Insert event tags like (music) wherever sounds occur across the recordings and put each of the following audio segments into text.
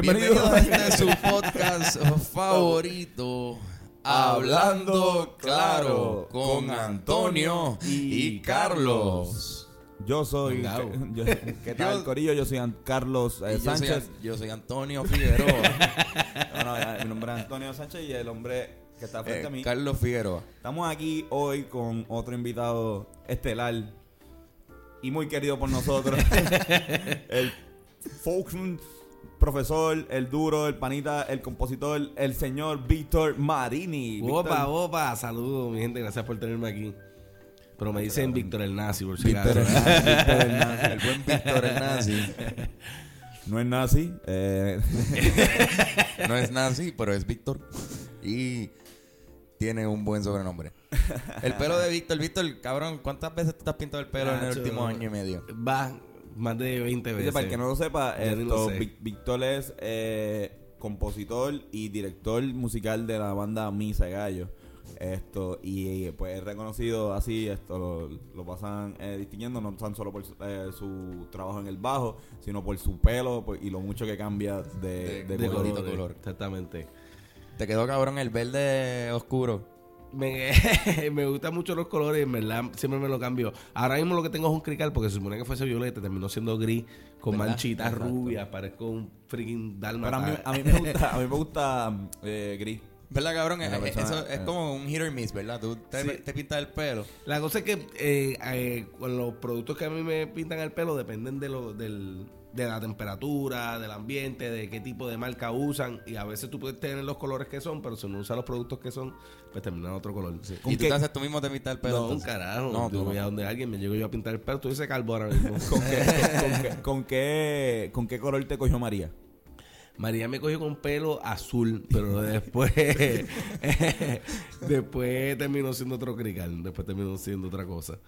Bienvenido. Bienvenido a este (laughs) su podcast favorito. Hablando claro con Antonio y Carlos. Yo soy. Yo- ¿Qué tal, Yo- Corillo? Yo soy An- Carlos eh, Y yo, soy, Sánchez. yo soy Antonio Figueroa. (laughs) No, no, ya, mi nombre es Antonio Sánchez y el hombre que está frente Eh, a mí. Carlos Figueroa. Estamos aquí hoy con otro invitado estelar y muy querido por nosotros. (laughs) el folksman, profesor, el duro, el panita, el compositor, el señor Víctor Marini. Opa, opa, saludos mi gente, gracias por tenerme aquí. Pero me dicen Víctor el Nazi, por si Víctor Víctor Hernández. El buen Víctor el nazi. (laughs) No es nazi. eh, (laughs) No es nazi, pero es Víctor. Y tiene un buen sobrenombre. El pelo de Víctor. Víctor, cabrón, ¿cuántas veces te has pintado el pelo en el último año y medio? Va más de 20 Dice, veces. para el que no lo sepa, esto, lo Víctor es eh, compositor y director musical de la banda Misa Gallo. Esto, y eh, pues es reconocido así, esto lo, lo pasan eh, distinguiendo no tan solo por su, eh, su trabajo en el bajo, sino por su pelo por- y lo mucho que cambia de, De- de color. Exactamente. Te quedó cabrón el verde oscuro. Me, (laughs) me gustan mucho los colores, en verdad, siempre me lo cambio. Ahora mismo lo que tengo es un crical porque se supone que fuese violeta, terminó siendo gris con ¿Verdad? manchitas Exacto. rubias, parezco un freaking Pero a mí, a mí me gusta, a mí me gusta eh, gris. ¿Verdad, cabrón? Una Eh, persona- Eso es eh. como un hit or miss, ¿verdad? Tú te, Sí. te pintas el pelo. La cosa es que eh, eh, con los productos que a mí me pintan el pelo dependen de lo, del, de la temperatura, del ambiente, de qué tipo de marca usan. Y a veces tú puedes tener los colores que son, pero si no usas los productos que son, pues terminan otro color. ¿Con ¿Y tú qué- te haces tú mismo te pintas el pelo? No, un carajo. No, yo voy no. a donde alguien me llego yo a pintar el pelo. Tú dices calvo ahora mismo. (laughs) ¿Con qué, con, con qué, (laughs) con qué- con qué color te cogió María? María me cogió con pelo azul, pero (laughs) después después terminó siendo otro crical, después terminó siendo otra cosa.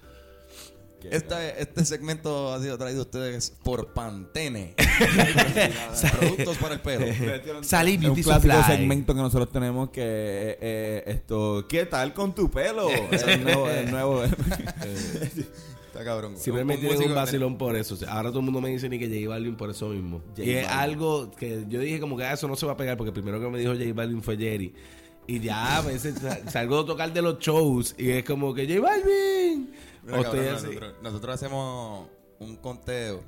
Esta- este segmento ha sido traído a ustedes por Pantene. (laughs) Productos para el pelo. (laughs) Salí Es un Beauty clásico Supply. segmento que nosotros tenemos que eh, eh, esto ¿qué tal con tu pelo? (laughs) El nuevo, el nuevo Está cabrón. Siempre me Un tienen un vacilón por eso. O sea, ahora todo el mundo me dice ni que J Balvin por eso mismo. J y es Balvin. algo que yo dije como que ah, eso no se va a pegar porque primero que me dijo J Balvin fue Jerry. Y ya a veces sa- salgo a tocar de los shows y es como que J Balvin. Mira, cabrón, nosotros, nosotros hacemos un conteo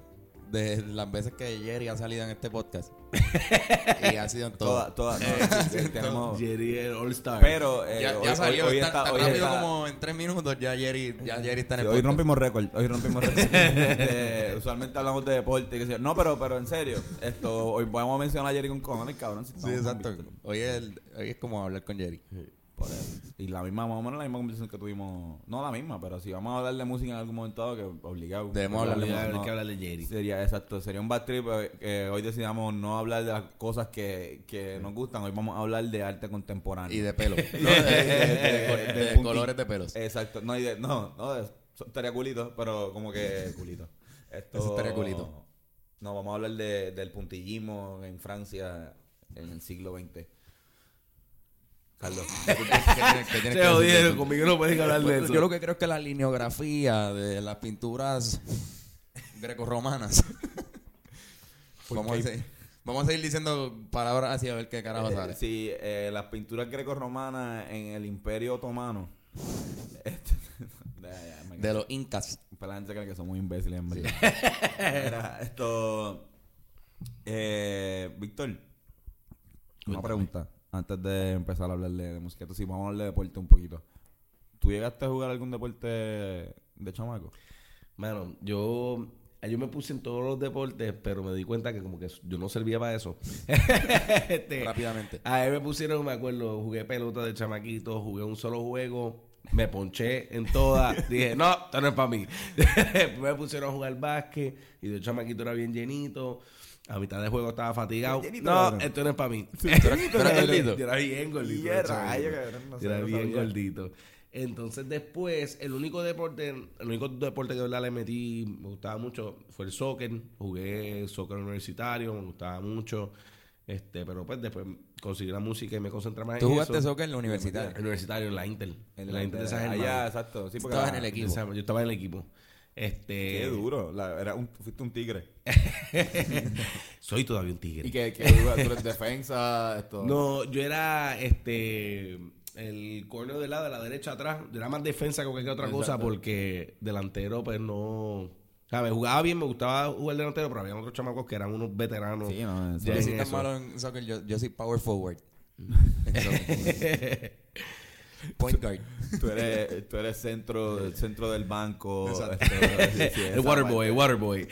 de las veces que Jerry ha salido en este podcast. (laughs) y ha sido en todo. toda, toda, no, (laughs) sí, sí, tenemos- Jerry el All Star. pero eh, ya, hoy, ya salió, hoy- hoy tan, está- tan hoy rápido está- como en tres minutos ya Jerry, ya Jerry está en sí, el hoy podcast. rompimos récord, hoy rompimos récord. (laughs) Eh, usualmente hablamos de deporte y que sea- no, pero pero en serio, esto hoy podemos mencionar a Jerry con cojones, cabrón, si Sí, exacto. Hoy es, el- hoy es como hablar con Jerry. Por eso. Y la misma, más o menos la misma conversación que tuvimos, no la misma, pero si vamos a hablar de música en algún momento dado, que obligado. Debemos hablar de no- que hablar de Jerry. Sería, exacto, sería un bad trip eh, que hoy decidamos no hablar de las cosas que, que nos gustan, hoy vamos a hablar de arte contemporáneo. Y de pelo. (laughs) No, de, de- de- de- de punti- colores de pelos. Exacto, no, y de, no, no, estaría culito, pero como que (laughs) culito. Esto, Eso estaría culito. No, vamos a hablar de, del puntillismo en Francia en el siglo XX. Carlos. ¿Qué tienes- qué tienes que Se decir? jodieron, conmigo no pueden hablar de Pues, eso. Yo lo que creo es que la lineografía de las pinturas grecorromanas. (laughs) vamos, a seguir, vamos a seguir diciendo palabras así a ver qué carajo sale. Eh, sí, eh, las pinturas grecorromanas en el Imperio Otomano. (laughs) Este- (laughs) De los incas. Pues la gente cree que somos imbéciles, en verdad. Mira, esto. Eh, Víctor, una Cuéntame. pregunta. Antes de empezar a hablar de, de música, sí, vamos a hablar de deporte un poquito. ¿Tú llegaste a jugar algún deporte de chamaco? Mano, yo, yo me puse en todos los deportes, pero me di cuenta que como que yo no servía para eso. (laughs) Este, Rápidamente. A mí me pusieron, me acuerdo, jugué pelota de chamaquito, jugué un solo juego, me ponché en todas. (laughs) dije, no, esto no es para mí. (laughs) Me pusieron a jugar básquet y de chamaquito era bien llenito. A mitad de juego estaba fatigado. Llenito, No, cabrón. esto no es para mí. ¿Tú tú gordito? Yo era bien gordito. Y de a chamaquito. rayos, cabrón, no Yo era no bien sabía. gordito. Entonces después, el único deporte, el único deporte que de verdad le metí, me gustaba mucho, fue el soccer. Jugué soccer universitario, me gustaba mucho. Este, pero pues después conseguí la música y me concentré más ¿Tú en jugaste eso. soccer en la universidad? Universitario, en la Intel. En la Intel de San Germán. Allá, exacto. Sí, porque Estabas la- en el equipo. Yo estaba en el equipo. Este, Qué duro. La- era un, fuiste un tigre. (laughs) Soy todavía un tigre. ¿Y que, que tú eres defensa? Esto. No, yo era este el corner de la de la derecha atrás. Yo era más defensa que cualquier otra cosa porque delantero pues no... ¿Sabes? Jugaba bien, me gustaba jugar delantero, pero había otros chamacos que eran unos veteranos. Sí, no, Yo en soy tan malo en soccer, yo, yo soy power forward. (laughs) Point guard. Tú eres, tú eres centro, centro del banco. Sí, (laughs) el Waterboy, parte. Waterboy.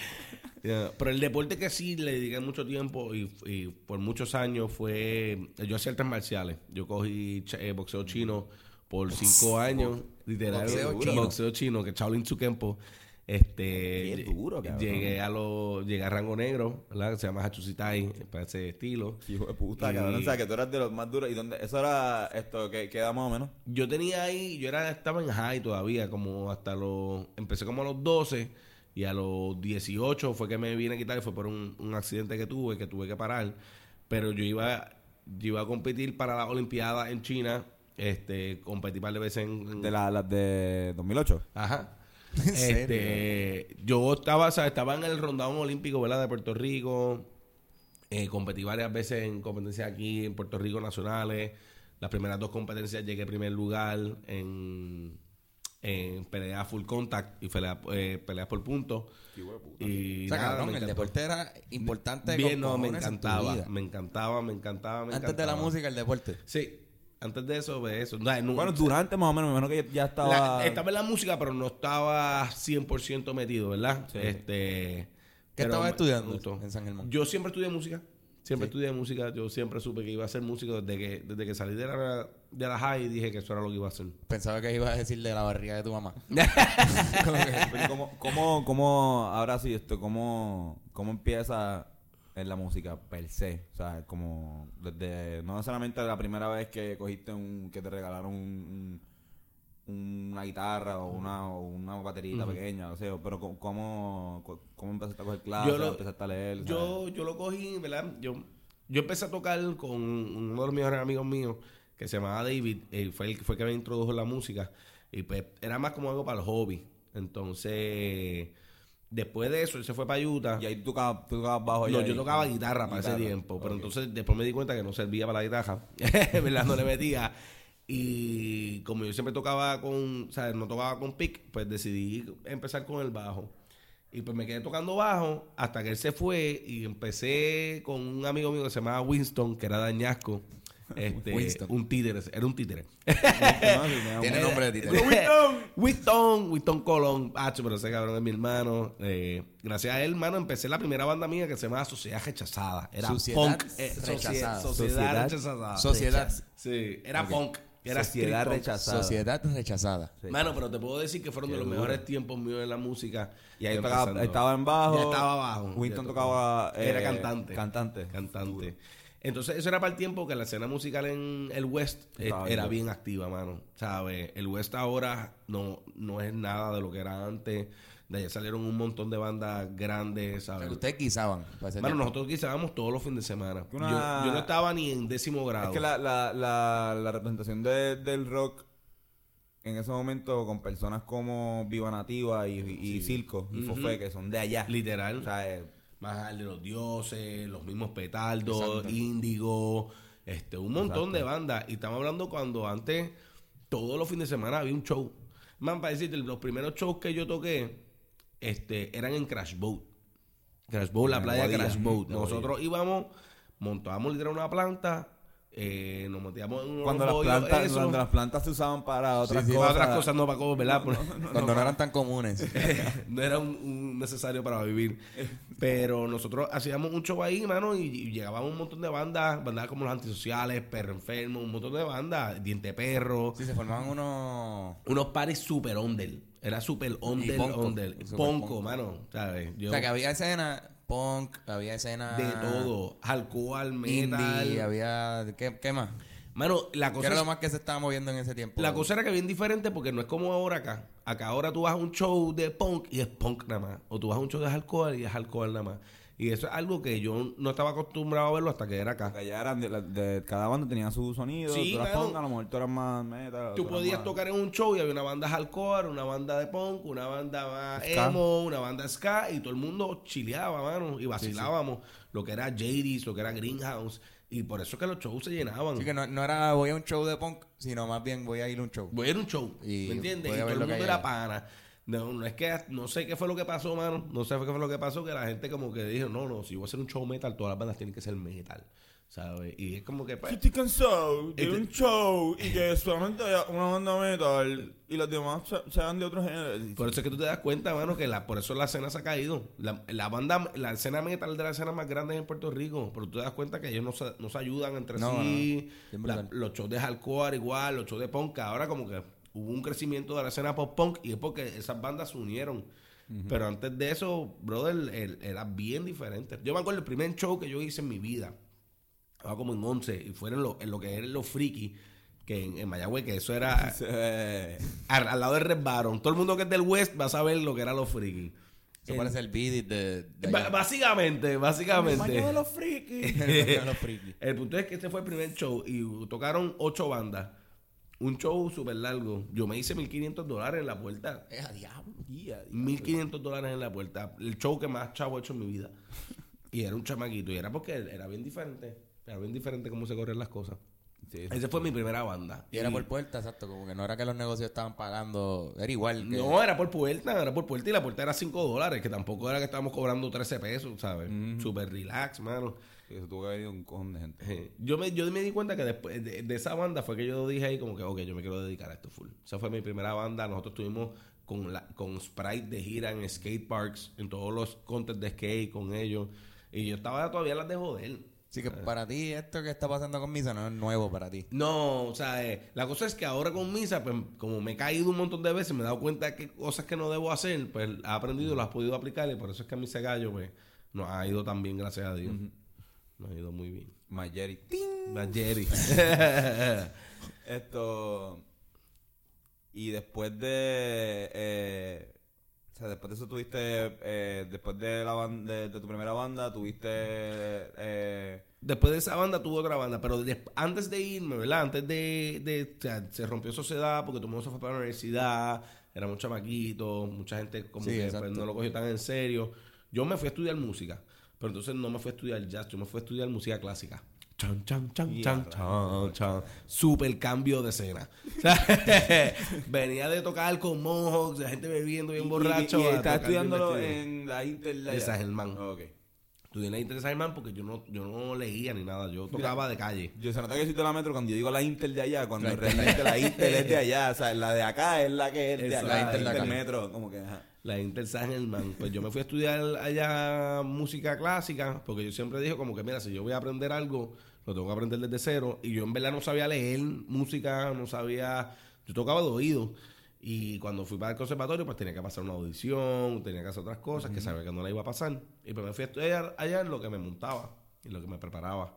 Yeah, Pero el deporte que sí le dediqué mucho tiempo y, y por muchos años fue. Yo hacía artes marciales. Yo cogí eh, boxeo chino por cinco años. Literal. Boxeo boxeo chino. chino. chino, que Shaolin Tsukempo. Este, duro, llegué a lo, llegué a rango negro, ¿verdad? Se llama Hachusitai, para ese estilo. Hijo de puta, Y- cabrón. O sea, que tú eras de los más duros. ¿Y dónde? Eso era esto, que queda más o menos? Yo tenía ahí, yo era, estaba en high todavía, como hasta los, empecé como a los 12 y a los 18 fue que me vine a quitar, y fue por un, un accidente que tuve, que tuve que parar, pero yo iba, yo iba a competir para la Olimpiada en China, este, competí par de veces en... en- De la- las de 2008. Ajá. (laughs) ¿En serio? Este, yo estaba, o sea, estaba en el rondón olímpico, ¿verdad? De Puerto Rico. Eh, competí varias veces en competencias aquí en Puerto Rico nacionales. Las primeras dos competencias llegué en primer lugar en, en peleas full contact y peleas, eh, peleas por puntos. Y O sea, nada, cabrón, me el deporte era importante Bien, con no, me encantaba, me encantaba, me encantaba, me Antes de la música, el deporte. Sí, antes de eso, de eso. No, no, Bueno, durante más o menos, me imagino que ya estaba. la- estaba en la música, pero no estaba 100% metido, ¿verdad? Sí. Este, ¿Qué estabas estudiando en San Germán? Yo siempre estudié música. Siempre Sí. estudié música. Yo siempre supe que iba a ser músico desde que, desde que salí de la, de la high dije que eso era lo que iba a hacer. Pensaba que ibas a decir de la barriga de tu mamá. (laughs) Pero ¿Cómo, cómo, cómo, ahora sí, esto, cómo, cómo empieza en la música per se? O sea, como desde, no solamente la primera vez que cogiste un, que te regalaron un, un- una guitarra o una, o una baterita pequeña, o sea, pero cómo, cómo empezaste a coger clases, Yo lo- empezaste a leer, ¿sabes? Yo, yo lo cogí, ¿verdad? Yo, yo empecé a tocar con uno de los mejores amigos míos que se llamaba David. eh, fue el que fue que me introdujo en la música. Y pues era más como algo para el hobby. Entonces, después de eso, él se fue para Utah. Y ahí tú tocabas, tú tocabas bajo No, yo tocaba guitarra para ese tiempo, pero entonces después me di cuenta que no servía para la guitarra, (laughs) ¿verdad? No le metía. Y como yo siempre tocaba con, o sea, no tocaba con pick, pues decidí empezar con el bajo. Y pues me quedé tocando bajo hasta que él se fue y empecé con un amigo mío que se llamaba Winston, que era dañasco. (laughs) Este, Winston. un títere, era un títere. Tiene nombre de títere. Winston, Winston, Winston Colón. Ah, pero ese cabrón es mi hermano. Eh, gracias a él, hermano, empecé la primera banda mía que se llama Sociedad Rechazada. Era Sociedad punk. eh, Rechazada. Sociedad, Sociedad- Rechazada. Sociedad. Sí, era Ok. punk. Era Sociedad street punk. rechazada. Sociedad rechazada. Mano, pero te puedo decir que fueron Qué de los duro. mejores tiempos míos en la música. Y ahí tocaba, estaba en bajo. Ya estaba abajo. Winston tocaba. Era eh, cantante. Cantante. Cantante. Entonces, eso era para el tiempo que la escena musical en el West eh, era bien. bien activa, mano. ¿Sabes? El West ahora no, no es nada de lo que era antes. De allá salieron un montón de bandas grandes, ¿sabes? Pero ustedes guisaban. ese Bueno, nosotros guisábamos todos los fines de semana. Una- Yo, yo no estaba ni en décimo grado. Es que la, la, la, la representación de- del rock en ese momento con personas como Viva Nativa y, y Circo y. Fofé, que son de allá. Literal. O sea, eh, Más allá de los dioses, los mismos petardos, índigo, este, un montón Exacto. de bandas. Y estamos hablando cuando antes, todos los fines de semana había un show. Man, para decirte, los primeros shows que yo toqué, este, eran en Crash Boat. Crash Boat, la playa de. Crash Boat. Nosotros íbamos, montábamos literal una planta, eh, nos metíamos en unos cuando, las bollos, plantas, eso. cuando las plantas se usaban para otras Sí, sí, cosas. otras cosas no para cómo, ¿verdad? Cuando no eran tan comunes. (laughs) no era un, un necesario para vivir. Pero nosotros hacíamos un show ahí, mano, y, y llegaban un montón de bandas, bandas como los antisociales, Perro Enfermo, un montón de bandas, Diente Perro, Sí, se formaban unos... unos pares super under. Era super under, ponco, under. super Ponco, ponco. mano, ¿sabes? Yo, O sea, que había escena punk, había escena... de todo, alcohol, metal. Indie, había... ¿Qué, qué más? Mano, la ¿Qué cosa era es- lo más que se estaba moviendo en ese tiempo? La cosa era que bien diferente porque no es como ahora acá. Acá ahora tú vas a un show de punk y es punk nada más. O tú vas a un show de alcohol y es alcohol nada más. Y eso es algo que yo no estaba acostumbrado a verlo hasta que era acá. Porque allá eran de, la- de- cada banda tenía su sonido, Sí, mano. pongas, a lo mejor tú eras más metal. Tú podías más- tocar en un show y había una banda hardcore, una banda de punk, una banda más Ska. emo, una banda ska y todo el mundo chileaba, mano, y vacilábamos lo que era JD's, lo que era Greenhouse y por eso es que los shows se llenaban. Así que no, no era voy a un show de punk, sino más bien voy a ir a un show. Voy a ir a un show, Y ¿me entiendes? Y todo el mundo era pana. No, no es que no sé qué fue lo que pasó, mano. No sé qué fue lo que pasó, que la gente como que dijo, no, no, si voy a hacer un show metal, todas las bandas tienen que ser metal, ¿sabes? Y es como que, pues, Yo estoy cansado de Este- un show y que (laughs) solamente haya una banda metal y los demás se- sean de otro género. Por eso es que tú te das cuenta, mano, que la, por eso la escena se ha caído. La, la banda, la escena metal de las escenas más grandes en Puerto Rico. Pero tú te das cuenta que ellos no se, no se ayudan entre No, sí. no, La- los shows de hardcore igual, los shows de punk. Ahora como que hubo un crecimiento de la escena pop-punk y es porque esas bandas se unieron. Pero antes de eso, brother, era bien diferente. Yo me acuerdo el primer show que yo hice en mi vida. Estaba como en 11 y fueron lo, en lo que eran los friki. Que en, en Mayagüez, que eso era (laughs) al, al lado del Red Baron. Todo el mundo que es del West va a saber lo que eran los friki. Eso parece el beat de, de básicamente, básicamente. Baño de los frikis. El (laughs) (laughs) de los frikis. El punto es que este fue el primer show y tocaron ocho bandas. Un show súper largo. Yo me hice 1500 dólares en la puerta. Eh, a diablo. 1500 dólares en la puerta. El show que más chavo he hecho en mi vida. (laughs) Y era un chamaquito. Y era porque era bien diferente. Era bien diferente cómo se corren las cosas. Sí, Esa fue mi primera banda. Y era por puerta, exacto. Como que no era que los negocios estaban pagando. Era igual. Que, No, era por puerta, era por puerta y la puerta era 5 dólares, que tampoco era que estábamos cobrando 13 pesos, ¿sabes? Súper relax, mano. Eso tuvo que haber ido un cojón de gente. Yo me, yo me di cuenta que después de, de esa banda fue que yo dije ahí como que, ok, yo me quiero dedicar a esto full. Esa fue mi primera banda. Nosotros estuvimos con, la, con Sprite de gira en skate parks, en todos los contests de skate con ellos. Y yo estaba todavía las de joder. Así que para ti, esto que está pasando con Misa no es nuevo para ti. No, o sea, eh, la cosa es que ahora con Misa, pues como me he caído un montón de veces, me he dado cuenta de que cosas que no debo hacer, pues he aprendido, las he podido aplicar y por eso es que a Misa Gallo, pues, nos ha ido tan bien, gracias a Dios. Nos ha ido muy bien. Mayeri. La (laughs) Jerry. Esto. Y después de. eh, o sea, después de eso tuviste. eh, después de la ban- de, de tu primera banda, tuviste. Eh, Después de esa banda tuve otra banda, pero des- antes de irme, ¿verdad? Antes de, de- o sea, se rompió sociedad porque todo el mundo se fue para la universidad, éramos chamaquitos, mucha gente como Sí, que pues, no lo cogió tan en serio. Yo me fui a estudiar música, pero entonces no me fui a estudiar jazz, yo me fui a estudiar música clásica. Chan, chan, chan, Y chan, chan, chan. Super cambio de escena. (laughs) (laughs) Venía de tocar con Mohawks, la gente bebiendo bien borracho. Y, y estudiándolo en la Inter de. San Germán. Ok. Estudié en la Inter Germán porque yo no, yo no leía ni nada, yo tocaba de calle. Yo se nota que soy de la metro cuando yo digo la Inter de allá, cuando La realmente la Inter es de allá. O sea, la de acá es la que es de acá. la La Inter acá. metro, como que. Ajá. La Inter San Germán. Pues yo me fui a estudiar allá música clásica, porque yo siempre dije como que, mira, si yo voy a aprender algo, lo tengo que aprender desde cero. Y yo en verdad no sabía leer música, no sabía... Yo tocaba de oído. Y cuando fui para el conservatorio, pues tenía que pasar una audición, tenía que hacer otras cosas que sabía que no la iba a pasar. Y pues me fui a estudiar allá en lo que me montaba y lo que me preparaba.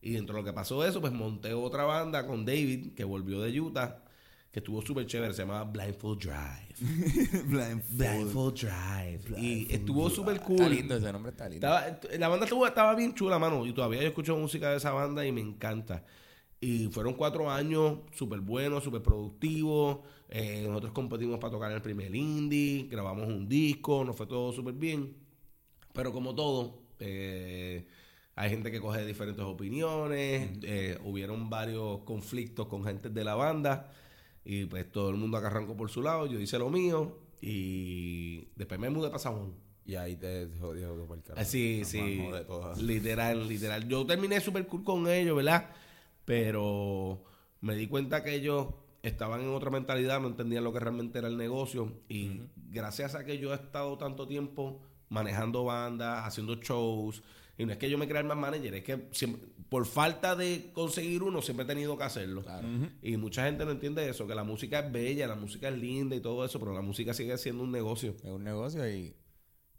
Y dentro de lo que pasó eso, pues monté otra banda con David, que volvió de Utah, que estuvo súper chévere, se llamaba Blindfold Drive. (laughs) Blindfold Drive. y estuvo súper cool. Está lindo, ese nombre está lindo. Estaba- la banda estuvo, estaba bien chula, mano. Y todavía yo escucho música de esa banda y me encanta. Y fueron cuatro años súper buenos, súper productivos. Eh, nosotros competimos para tocar el primer indie, grabamos un disco, nos fue todo súper bien. Pero como todo, eh, hay gente que coge diferentes opiniones. eh, hubieron varios conflictos con gente de la banda. Y pues todo el mundo acá arrancó por su lado. Yo hice lo mío. Y después me mudé para San Juan. Y ahí te jodió por el carajo. Sí, sí. Literal, literal. Yo terminé súper cool con ellos, ¿verdad? Pero me di cuenta que ellos estaban en otra mentalidad, no entendían lo que realmente era el negocio. Y gracias a que yo he estado tanto tiempo manejando bandas, haciendo shows, y no es que yo me crea el más manager, es que siempre- por falta de conseguir uno, siempre he tenido que hacerlo. Y mucha gente no entiende eso, que la música es bella, la música es linda y todo eso, pero la música sigue siendo un negocio. Es un negocio y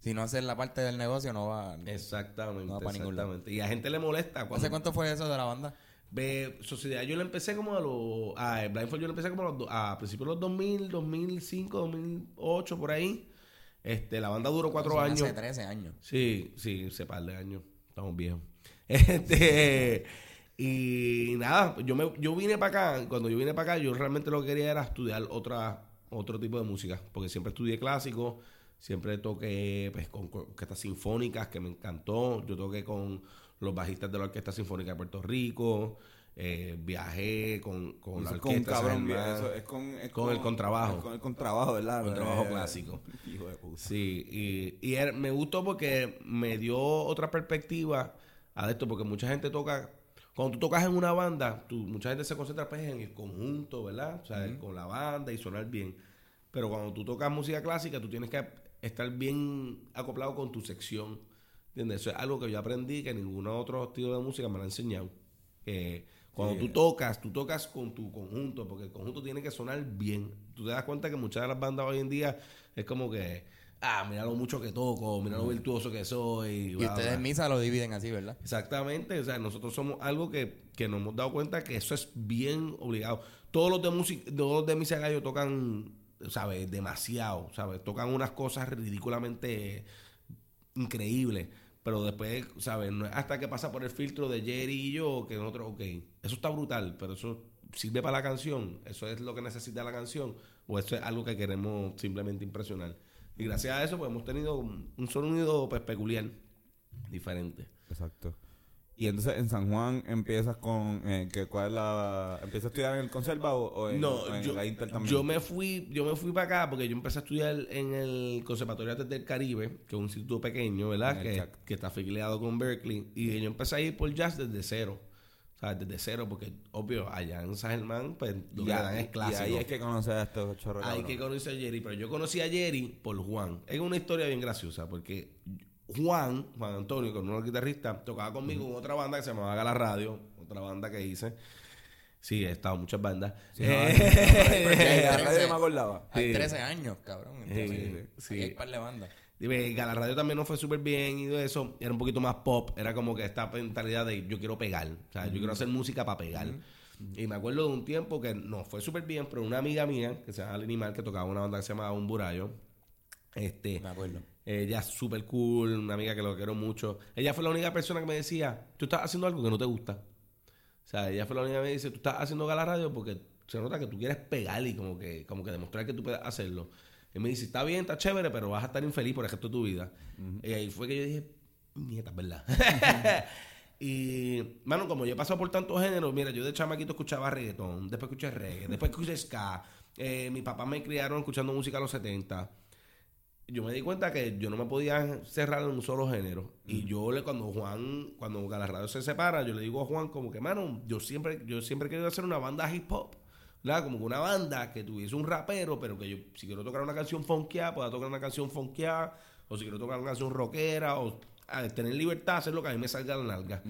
si no haces la parte del negocio no va... Exactamente, No va pa' ningún lado. exactamente. Y a gente le molesta cuando ¿Hace cuánto fue eso de la banda? Ve, Sociedad, yo lo empecé como a los. A Blindfold yo lo empecé como a, los a principios de los 2000, 2005, 2008, por ahí. Este, la banda duró cuatro años. Hace 13 años. Sí, sí, ese par de años. Estamos viejos. (laughs) Este, y nada, yo me, yo vine para acá, cuando yo vine para acá, yo realmente lo que quería era estudiar otra, otro tipo de música, porque siempre estudié clásico, siempre toqué pues, con, con orquestas sinfónicas, que me encantó, yo toqué con los bajistas de la Orquesta Sinfónica de Puerto Rico, eh, viajé con, con la con orquesta. cabrón, San Germán. eso es con, es Con el contrabajo. Con el contrabajo, ¿verdad? Con el trabajo Eh, clásico. (laughs) Hijo de puta. Sí, y, me gustó porque me dio otra perspectiva a esto, porque mucha gente toca, cuando tú tocas en una banda, tú, mucha gente se concentra pues, en el conjunto, ¿verdad? O sea, con la banda y sonar bien. Pero cuando tú tocas música clásica, tú tienes que estar bien acoplado con tu sección. ¿Entiendes? Eso es algo que yo aprendí que ningún otro estilo de música me lo ha enseñado. Que cuando tú tocas, tú tocas con tu conjunto, porque el conjunto tiene que sonar bien. Tú te das cuenta que muchas de las bandas hoy en día es como que, ah, mira lo mucho que toco, mira lo virtuoso que soy. Y bla, ustedes bla. en misa lo dividen así, ¿verdad? Exactamente, o sea, nosotros somos algo que, que nos hemos dado cuenta que eso es bien obligado. Todos los de música, todos los de Misa Gallo tocan, ¿sabes? Demasiado, ¿sabes? Tocan unas cosas ridículamente increíbles. Pero después, ¿sabes? No es hasta que pasa por el filtro de Jerry y yo que nosotros, ok, eso está brutal, pero eso sirve para la canción, eso es lo que necesita la canción, o eso es algo que queremos simplemente impresionar. Y gracias a eso, pues hemos tenido un sonido pues, peculiar, diferente. Exacto. Y entonces en San Juan empiezas con eh, que cuál es la empiezas a estudiar en el conserva o, o en, No, o en yo, la Inter también. yo me fui, yo me fui para acá porque yo empecé a estudiar en el Conservatorio de Artes del Caribe, que es un instituto pequeño, ¿verdad? Que, que está afiliado con Berkeley. Y yo empecé a ir por jazz desde cero. O sea, desde cero, porque obvio, allá en San Germán, pues lo y, que dan es y clásico. ahí es que conoces a estos chorros. Hay que conocer a Jerry, pero yo conocí a Jerry por Juan. Es una historia bien graciosa porque Juan, Juan Antonio, que es uno de los guitarristas, tocaba conmigo en otra banda que se llamaba Gala Radio, otra banda que hice. Sí, he estado en muchas bandas. Sí, Eh, (laughs) me acordaba. Hay Sí. 13 años, cabrón. Entonces, Sí, hay par de bandas. Dime, Gala Radio también no fue súper bien y todo eso. Era un poquito más pop. Era como que esta mentalidad de yo quiero pegar. O sea, yo quiero hacer música para pegar. Y me acuerdo de un tiempo que no fue súper bien, pero una amiga mía, que se llama Lenny Mar, que tocaba una banda que se llamaba Un Burayo. Este, Me acuerdo. Ella es súper cool, una amiga que lo quiero mucho. Ella fue la única persona que me decía, tú estás haciendo algo que no te gusta. O sea, ella fue la única que me dice, tú estás haciendo Gala Radio porque se nota que tú quieres pegar y como que, como que demostrar que tú puedes hacerlo. Y me dice, está bien, está chévere, pero vas a estar infeliz por el resto de tu vida. Y ahí fue que yo dije, nieta, verdad. (laughs) y, mano, como yo he pasado por tantos géneros, mira, yo de chamaquito escuchaba reggaetón, después escuché reggae, después escuché ska. Eh, mis papás me criaron escuchando música a los 70 yo me di cuenta que yo no me podía cerrar en un solo género. Y yo le, cuando Juan, cuando Gala Radio se separa, yo le digo a Juan como que, mano, yo siempre, yo siempre he querido hacer una banda hip hop. ¿verdad? Como que una banda que tuviese un rapero, pero que yo, si quiero tocar una canción funkeada, pueda tocar una canción funkeada, o si quiero tocar una canción rockera, o a, tener libertad, hacer lo que a mí me salga la nalga.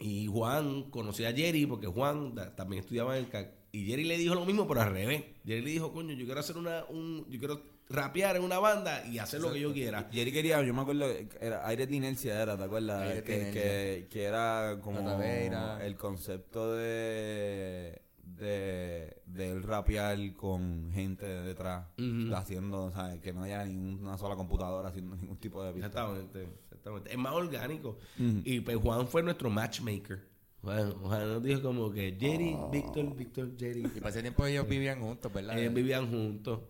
Y Juan conocía a Jerry, porque Juan da- también estudiaba en el CAC. Y Jerry le dijo lo mismo, pero al revés. Jerry le dijo, coño, yo quiero hacer una, un, yo quiero rapear en una banda y hacer lo que yo quiera. Jerry quería, yo me acuerdo, era aire de inercia era, ¿te acuerdas? De que, inercia. que, que era como el concepto de, de del rapear con gente detrás, Ujú. haciendo, ¿sabes? Que no haya ninguna sola computadora haciendo ningún tipo de pista. Exactamente, exactamente. Es más orgánico. Y pues Juan fue nuestro matchmaker. Juan, Juan nos dijo como que Jerry, Víctor, Víctor, Jerry. Y para ese tiempo ellos vivían juntos, ¿verdad? Ellos vivían juntos.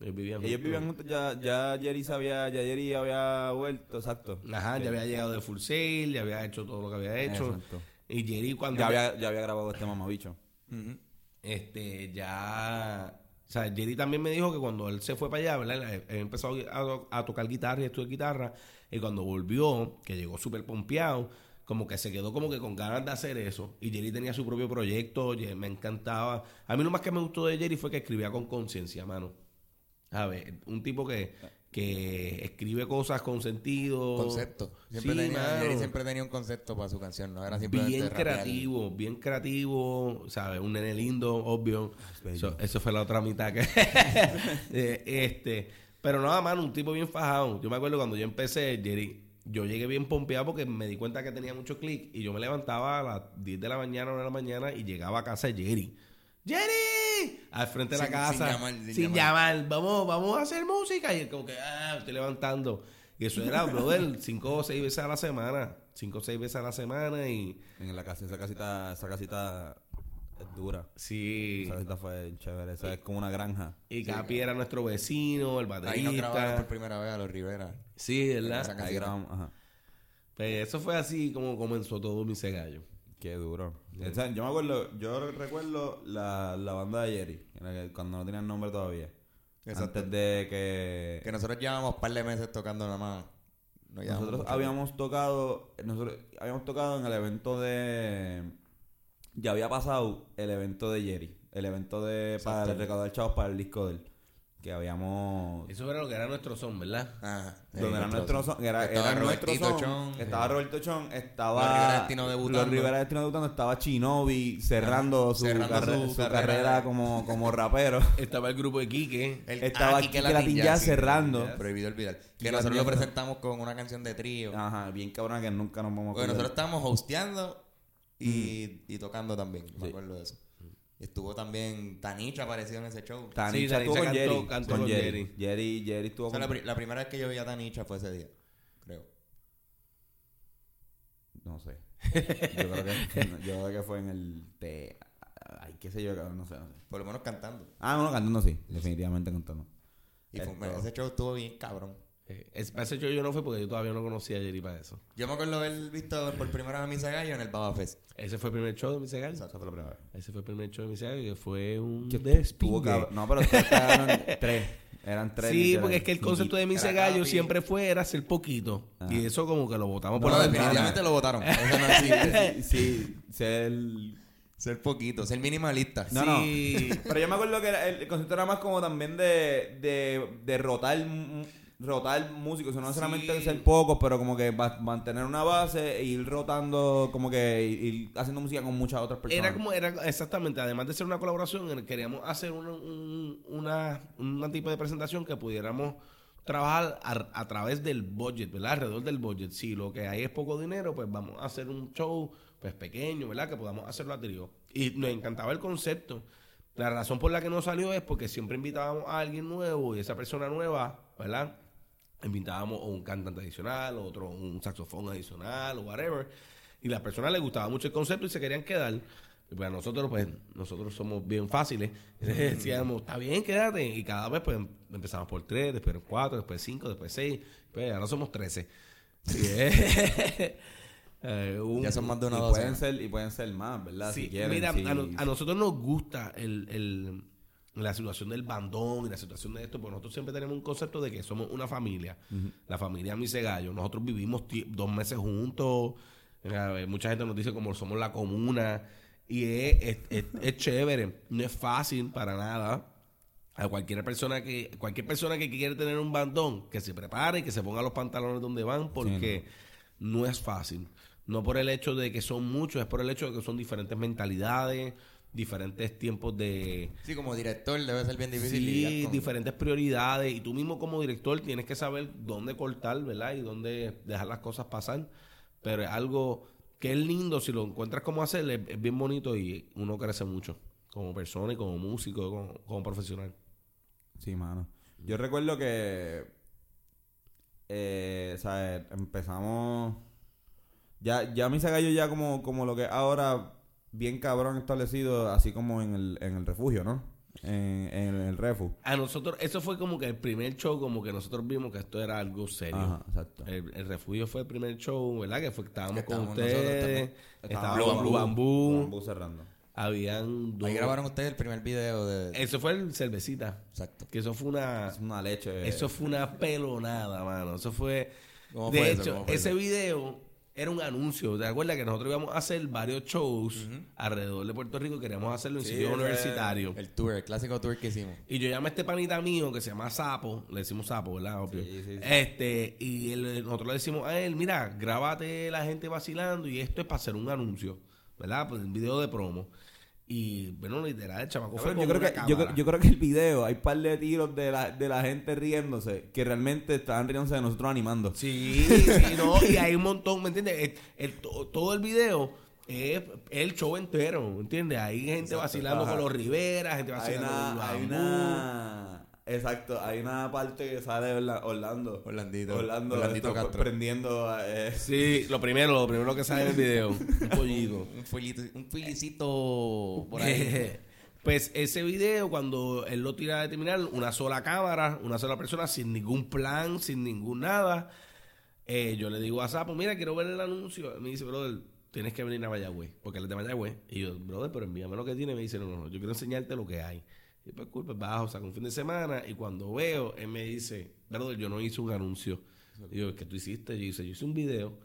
Ellos vivían Ellos juntos. vivían juntos, ya, ya Jerry sabía, ya Jerry había vuelto, exacto. Ajá, ya había llegado de Full Sail, ya había hecho todo lo que había hecho. Exacto. Y Jerry cuando... Ya había, ya había grabado este mamabicho. Ujú. este ya o sea Jerry también me dijo que cuando él se fue para allá ¿verdad? él empezó a, a tocar guitarra y a estudiar guitarra y cuando volvió que llegó súper pompeado como que se quedó como que con ganas de hacer eso y Jerry tenía su propio proyecto Ye- me encantaba a mí lo más que me gustó de Jerry fue que escribía con conciencia mano ver un tipo que que escribe cosas con sentido Concepto. Siempre Sí, tenía. Jerry siempre tenía un concepto para su canción, no era simplemente bien creativo, bien creativo, ¿sabes? Un nene lindo, obvio. Eso, eso fue la otra mitad que... (laughs) Este, pero nada, mano, un tipo bien fajado. Yo me acuerdo cuando yo empecé, Jerry, yo llegué bien pompeado porque me di cuenta que tenía mucho clic y yo me levantaba a las 10 de la mañana, 1 de la mañana y llegaba a casa de Jerry. Sí! Al frente de la Sin- casa. sin llamar, sin sin llamar. llamar. Vamos, vamos a hacer música. Y él como que, ah, estoy levantando. Y eso era, brother, (laughs) cinco o seis veces a la semana. Cinco o seis veces a la semana y... En la casa, esa casita, esa casita es dura. Sí. Esa casita fue chévere. Esa es como una granja. Y Capi era nuestro vecino, el Ahí nos grabaron por baterista. primera vez a los Rivera. Sí, Esa ¿verdad? casita. Ahí grabamos, ajá. Pues eso fue así como comenzó todo mi cegallo. Qué duro. O sea, yo me acuerdo, yo recuerdo la, la banda de Jerry, cuando no tenían nombre todavía. Exacto. Antes de que, Que nosotros llevábamos un par de meses tocando nada más. No nosotros habíamos tocado, nosotros habíamos tocado en el evento de, ya había pasado el evento de Jerry, el evento de para recaudar chavos para el disco de él, que habíamos Eso era lo que era nuestro son, ¿verdad? Ajá. donde era nuestro son, era, Estaba era nuestro son, Chon. estaba Roberto Chon, estaba Los Rivera Destino debutando. Los Rivera Destino debutando, estaba Chinobi cerrando, su, cerrando carre- su su carrera. carrera como, como (laughs) rapero. Estaba el grupo de Quique. El- Estaba ah, Quique Quique Latin Jazz sí, cerrando. ya, Prohibido olvidar. Que Quique nosotros lo presentamos con una canción de trío. Ajá, bien cabrón que nunca nos vamos a Porque acordar. nosotros estábamos hosteando y, y tocando también. Me acuerdo de eso. Estuvo también Tanicha apareció en ese show. Tanicha Sí, estuvo con cantó- Jerry. cantó con con Jerry. Jerry. Jerry. Jerry estuvo O sea, con... la, pri- la primera vez que yo vi a Tanicha fue ese día, creo. No sé. Yo creo, que, (laughs) yo creo que fue en el... Te... Ay, qué sé yo, cabrón, no sé, no sé. Por lo menos cantando. Ah, bueno, cantando sí. Definitivamente cantando. Y fue- ese show estuvo bien cabrón. Eh, es- para ese show yo no fui porque yo todavía no conocía a Jerry para eso. Yo me acuerdo haber visto por primera vez a Misa Gallo en el Baba Fest. Ese fue el primer show de mi cegallo. Esa fue la primera vez. Ese fue el primer show de mi cegallo que fue un despingue. No, pero (laughs) eran tres. Eran tres. Sí, porque es que el concepto de mi Era cegallo Capi. siempre fue era ser poquito. Ajá. Y eso como que lo botamos por Bueno, la ventana. definitivamente lo votaron. Eso no. Sí, sí, ser... Ser poquito, ser minimalista. No, Sí. no. (laughs) Pero yo me acuerdo que el concepto era más como también de, de, de rotar, rotar músicos. O sea, no Sí. solamente ser pocos, pero como que mantener una base e ir rotando, como que ir, haciendo música con muchas otras personas. Era como, era exactamente, además de ser una colaboración, queríamos hacer una, un, una, una tipo de presentación que pudiéramos trabajar a, a través del budget, ¿verdad? Alrededor del budget. Si lo que hay es poco dinero, pues vamos a hacer un show pues pequeño, ¿verdad? Que podamos hacerlo a trío. Y nos encantaba el concepto. La razón por la que no salió es porque siempre invitábamos a alguien nuevo y esa persona nueva, ¿verdad? Invitábamos un cantante adicional, otro un saxofón adicional o whatever. Y las personas les gustaba mucho el concepto y se querían quedar. Y pues a nosotros, pues, nosotros somos bien fáciles. (laughs) Decíamos, está bien, quédate. Y cada vez, pues, empezamos por tres, después cuatro, después cinco, después seis. Pues ahora somos trece. Sí, eh. (laughs) Eh, un- Ya son más de una y docena. pueden ser Y pueden ser más, ¿verdad? Sí, si quieren. mira, a, no- a nosotros nos gusta el, el- la situación del bandón y la situación de esto, porque nosotros siempre tenemos un concepto de que somos una familia. La familia Misegallo. Nosotros vivimos dos meses juntos. Eh, mucha gente nos dice como somos la comuna. Y es, es, es- es chévere. No es fácil para nada. A cualquier persona que cualquier persona que quiere tener un bandón, que se prepare y que se ponga los pantalones donde van, porque no es fácil. No por el hecho de que son muchos, es por el hecho de que son diferentes mentalidades, diferentes tiempos de... Sí, como director debe ser bien difícil. Sí, con- diferentes prioridades. Y tú mismo como director tienes que saber dónde cortar, ¿verdad? Y dónde dejar las cosas pasar. Pero es algo que es lindo, si lo encuentras cómo hacer, es, es bien bonito y uno crece mucho. Como persona y como músico, como, como profesional. Sí, mano. Yo recuerdo que. Eh, ¿sabes? Empezamos. Ya, ya mi gallo ya como, como lo que ahora, bien cabrón establecido, así como en el, en el refugio, ¿no? En, en el refu. A nosotros, eso fue como que el primer show, como que nosotros vimos que esto era algo serio. Ajá, exacto. El, el refugio fue el primer show, ¿verdad? Que fue, estábamos con estábamos nosotros ustedes. también. Estaba Blue Blue Bamboo. Bambú cerrando. Habían dos. Ahí grabaron ustedes el primer video de... Eso fue el cervecita. Exacto. Que eso fue una. Es una leche. Eso fue una pelonada, mano. Eso fue. ¿Cómo de fue eso? hecho, ¿Cómo fue ese eso? video era un anuncio. ¿Te acuerdas que nosotros íbamos a hacer varios shows alrededor de Puerto Rico? Queríamos hacerlo en Sí, sitio universitario. El tour, el clásico tour que hicimos. Y yo llamé a este panita mío que se llama Sapo, le decimos Sapo, ¿verdad? Obvio. Sí, sí, sí. Este, y él- nosotros le decimos a él, mira, grábate la gente vacilando y esto es para hacer un anuncio, ¿verdad? Pues un video de promo. Y bueno, literal, el chamaco fue Yo creo, que, yo, creo- yo creo que el video, hay un par de tiros de la, de la gente riéndose, que realmente estaban riéndose de nosotros animando. Sí, sí, no, y hay un montón, ¿me entiendes? El- el- to- todo el video es el show entero, ¿entiendes? Hay gente vacilando Ajá. con los Rivera, gente Hay vacilando con una, hay Bambú. una... Exacto, hay una parte que sale Orla- Orlando. Orlandito. Orlando, Orlandito esto, Castro. prendiendo... eh, Sí, lo primero, lo primero que sale en el video, un (laughs) pollito. Un, filito, un filicito por ahí. (laughs) Pues ese video, cuando él lo tira de terminar, una sola cámara, una sola persona, sin ningún plan, sin ningún nada. eh, yo le digo a Sapo, mira, quiero ver el anuncio. Me dice, brother, tienes que venir a Mayagüez, porque él es de Mayagüez. Y yo, brother, pero envíame lo que tiene. Me dice, no, no, no, yo quiero enseñarte lo que hay. Y pues, pues bajo, saco un fin de semana. Y cuando veo, él me dice, brother, yo no hice un anuncio. Y yo, ¿qué tú hiciste? Yo hice, yo hice un video.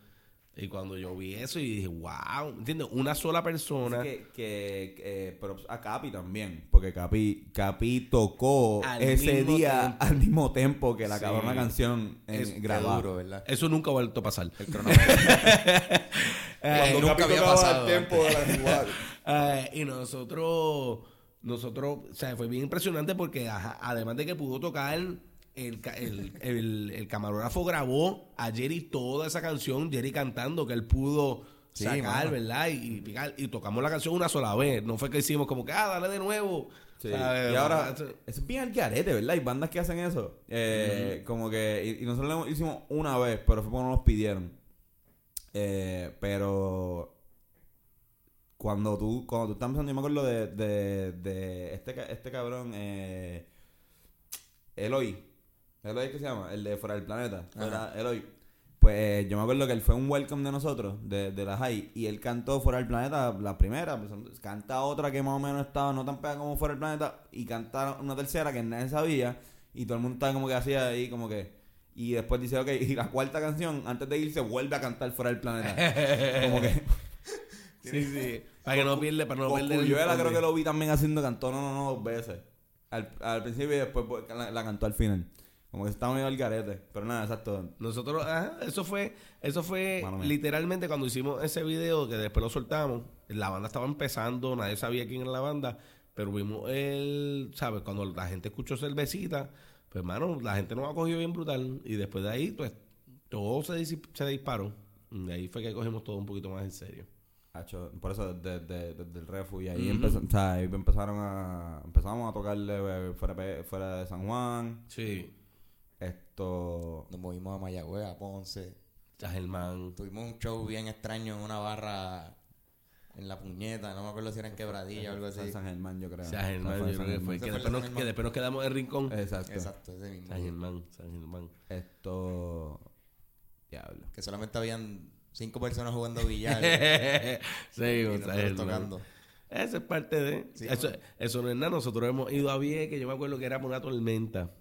Y cuando yo vi eso, y dije, wow, ¿entiendes? Una sola persona. que, que, que props a Capi también, porque Capi, Capi tocó Al ese día tiempo. al mismo tiempo que la Sí. cabrona canción eh, Es- grabada. duro, ¿verdad? Eso nunca ha vuelto a pasar. El cronómetro. (laughs) Eh, Cuando nunca Capi había pasado al tiempo de la igual. (laughs) Eh, y nosotros, nosotros, o sea, fue bien impresionante porque ajá, además de que pudo tocar, el, el, el- el camarógrafo grabó a Jerry toda esa canción, Jerry cantando, que él pudo Sí, sacar, mano. ¿verdad? Y, y y tocamos la canción una sola vez. No fue que hicimos como que, ah, dale de nuevo. Sí. ¿Sabes? Y ahora, es bien al garete, ¿verdad? Hay bandas que hacen eso. Eh, Como que, y, y nosotros lo hicimos una vez, pero fue porque no nos pidieron. Eh, pero cuando tú, cuando tú estás empezando, yo me acuerdo de, de, de este, este cabrón, eh, Eloy. Eloy, ¿qué se llama? El de Fuera del Planeta. Fuera, Eloy. Pues eh, yo me acuerdo que él fue un welcome de nosotros, de, de la high, y él cantó Fuera del Planeta, la primera, pues, canta otra que más o menos estaba no tan pegada como Fuera del Planeta, y canta una tercera que nadie sabía, y todo el mundo estaba como que hacía ahí, como que, y después dice, ok, y la cuarta canción, antes de irse, vuelve a cantar Fuera del Planeta. (laughs) como que, sí, sí. Para que no pierda, para no perder. el Cuyuela creo que lo vi también haciendo, cantó no, no, no, dos veces. Al, al principio y después pues, la, la cantó al final. Como que estaba medio al garete. Pero nada, exacto. Nosotros, ajá, eso fue, eso fue Mano mía. literalmente cuando hicimos ese video que después lo soltamos, la banda estaba empezando, nadie sabía quién era la banda, pero vimos el, ¿sabes? Cuando la gente escuchó cervecita, pues hermano, la gente nos ha cogido bien brutal y después de ahí, pues todo se, se disparó. Y ahí fue que cogimos todo un poquito más en serio. Hacho, por eso desde, desde- desde el refu y ahí, empezó- o sea, ahí empezaron a empezamos a tocarle eh, fuera, fuera de San Juan Sí, esto Nos movimos a Mayagüez, a Ponce. San Germán. Tuvimos un show bien extraño en una barra en la puñeta. No me acuerdo si era en Quebradilla o algo así. San, Germán yo creo San Germán, yo creo que fue. Que después, nos, que después nos quedamos en Rincón. exacto Exacto, ese mismo. San Germán, San Germán. esto diablo Que solamente habían cinco personas jugando billar. (laughs) sí, y nosotros tocando. Esa es parte de. Sí, eso, eso no es nada. Nosotros hemos ido a Vieques. Yo me acuerdo que era por una tormenta.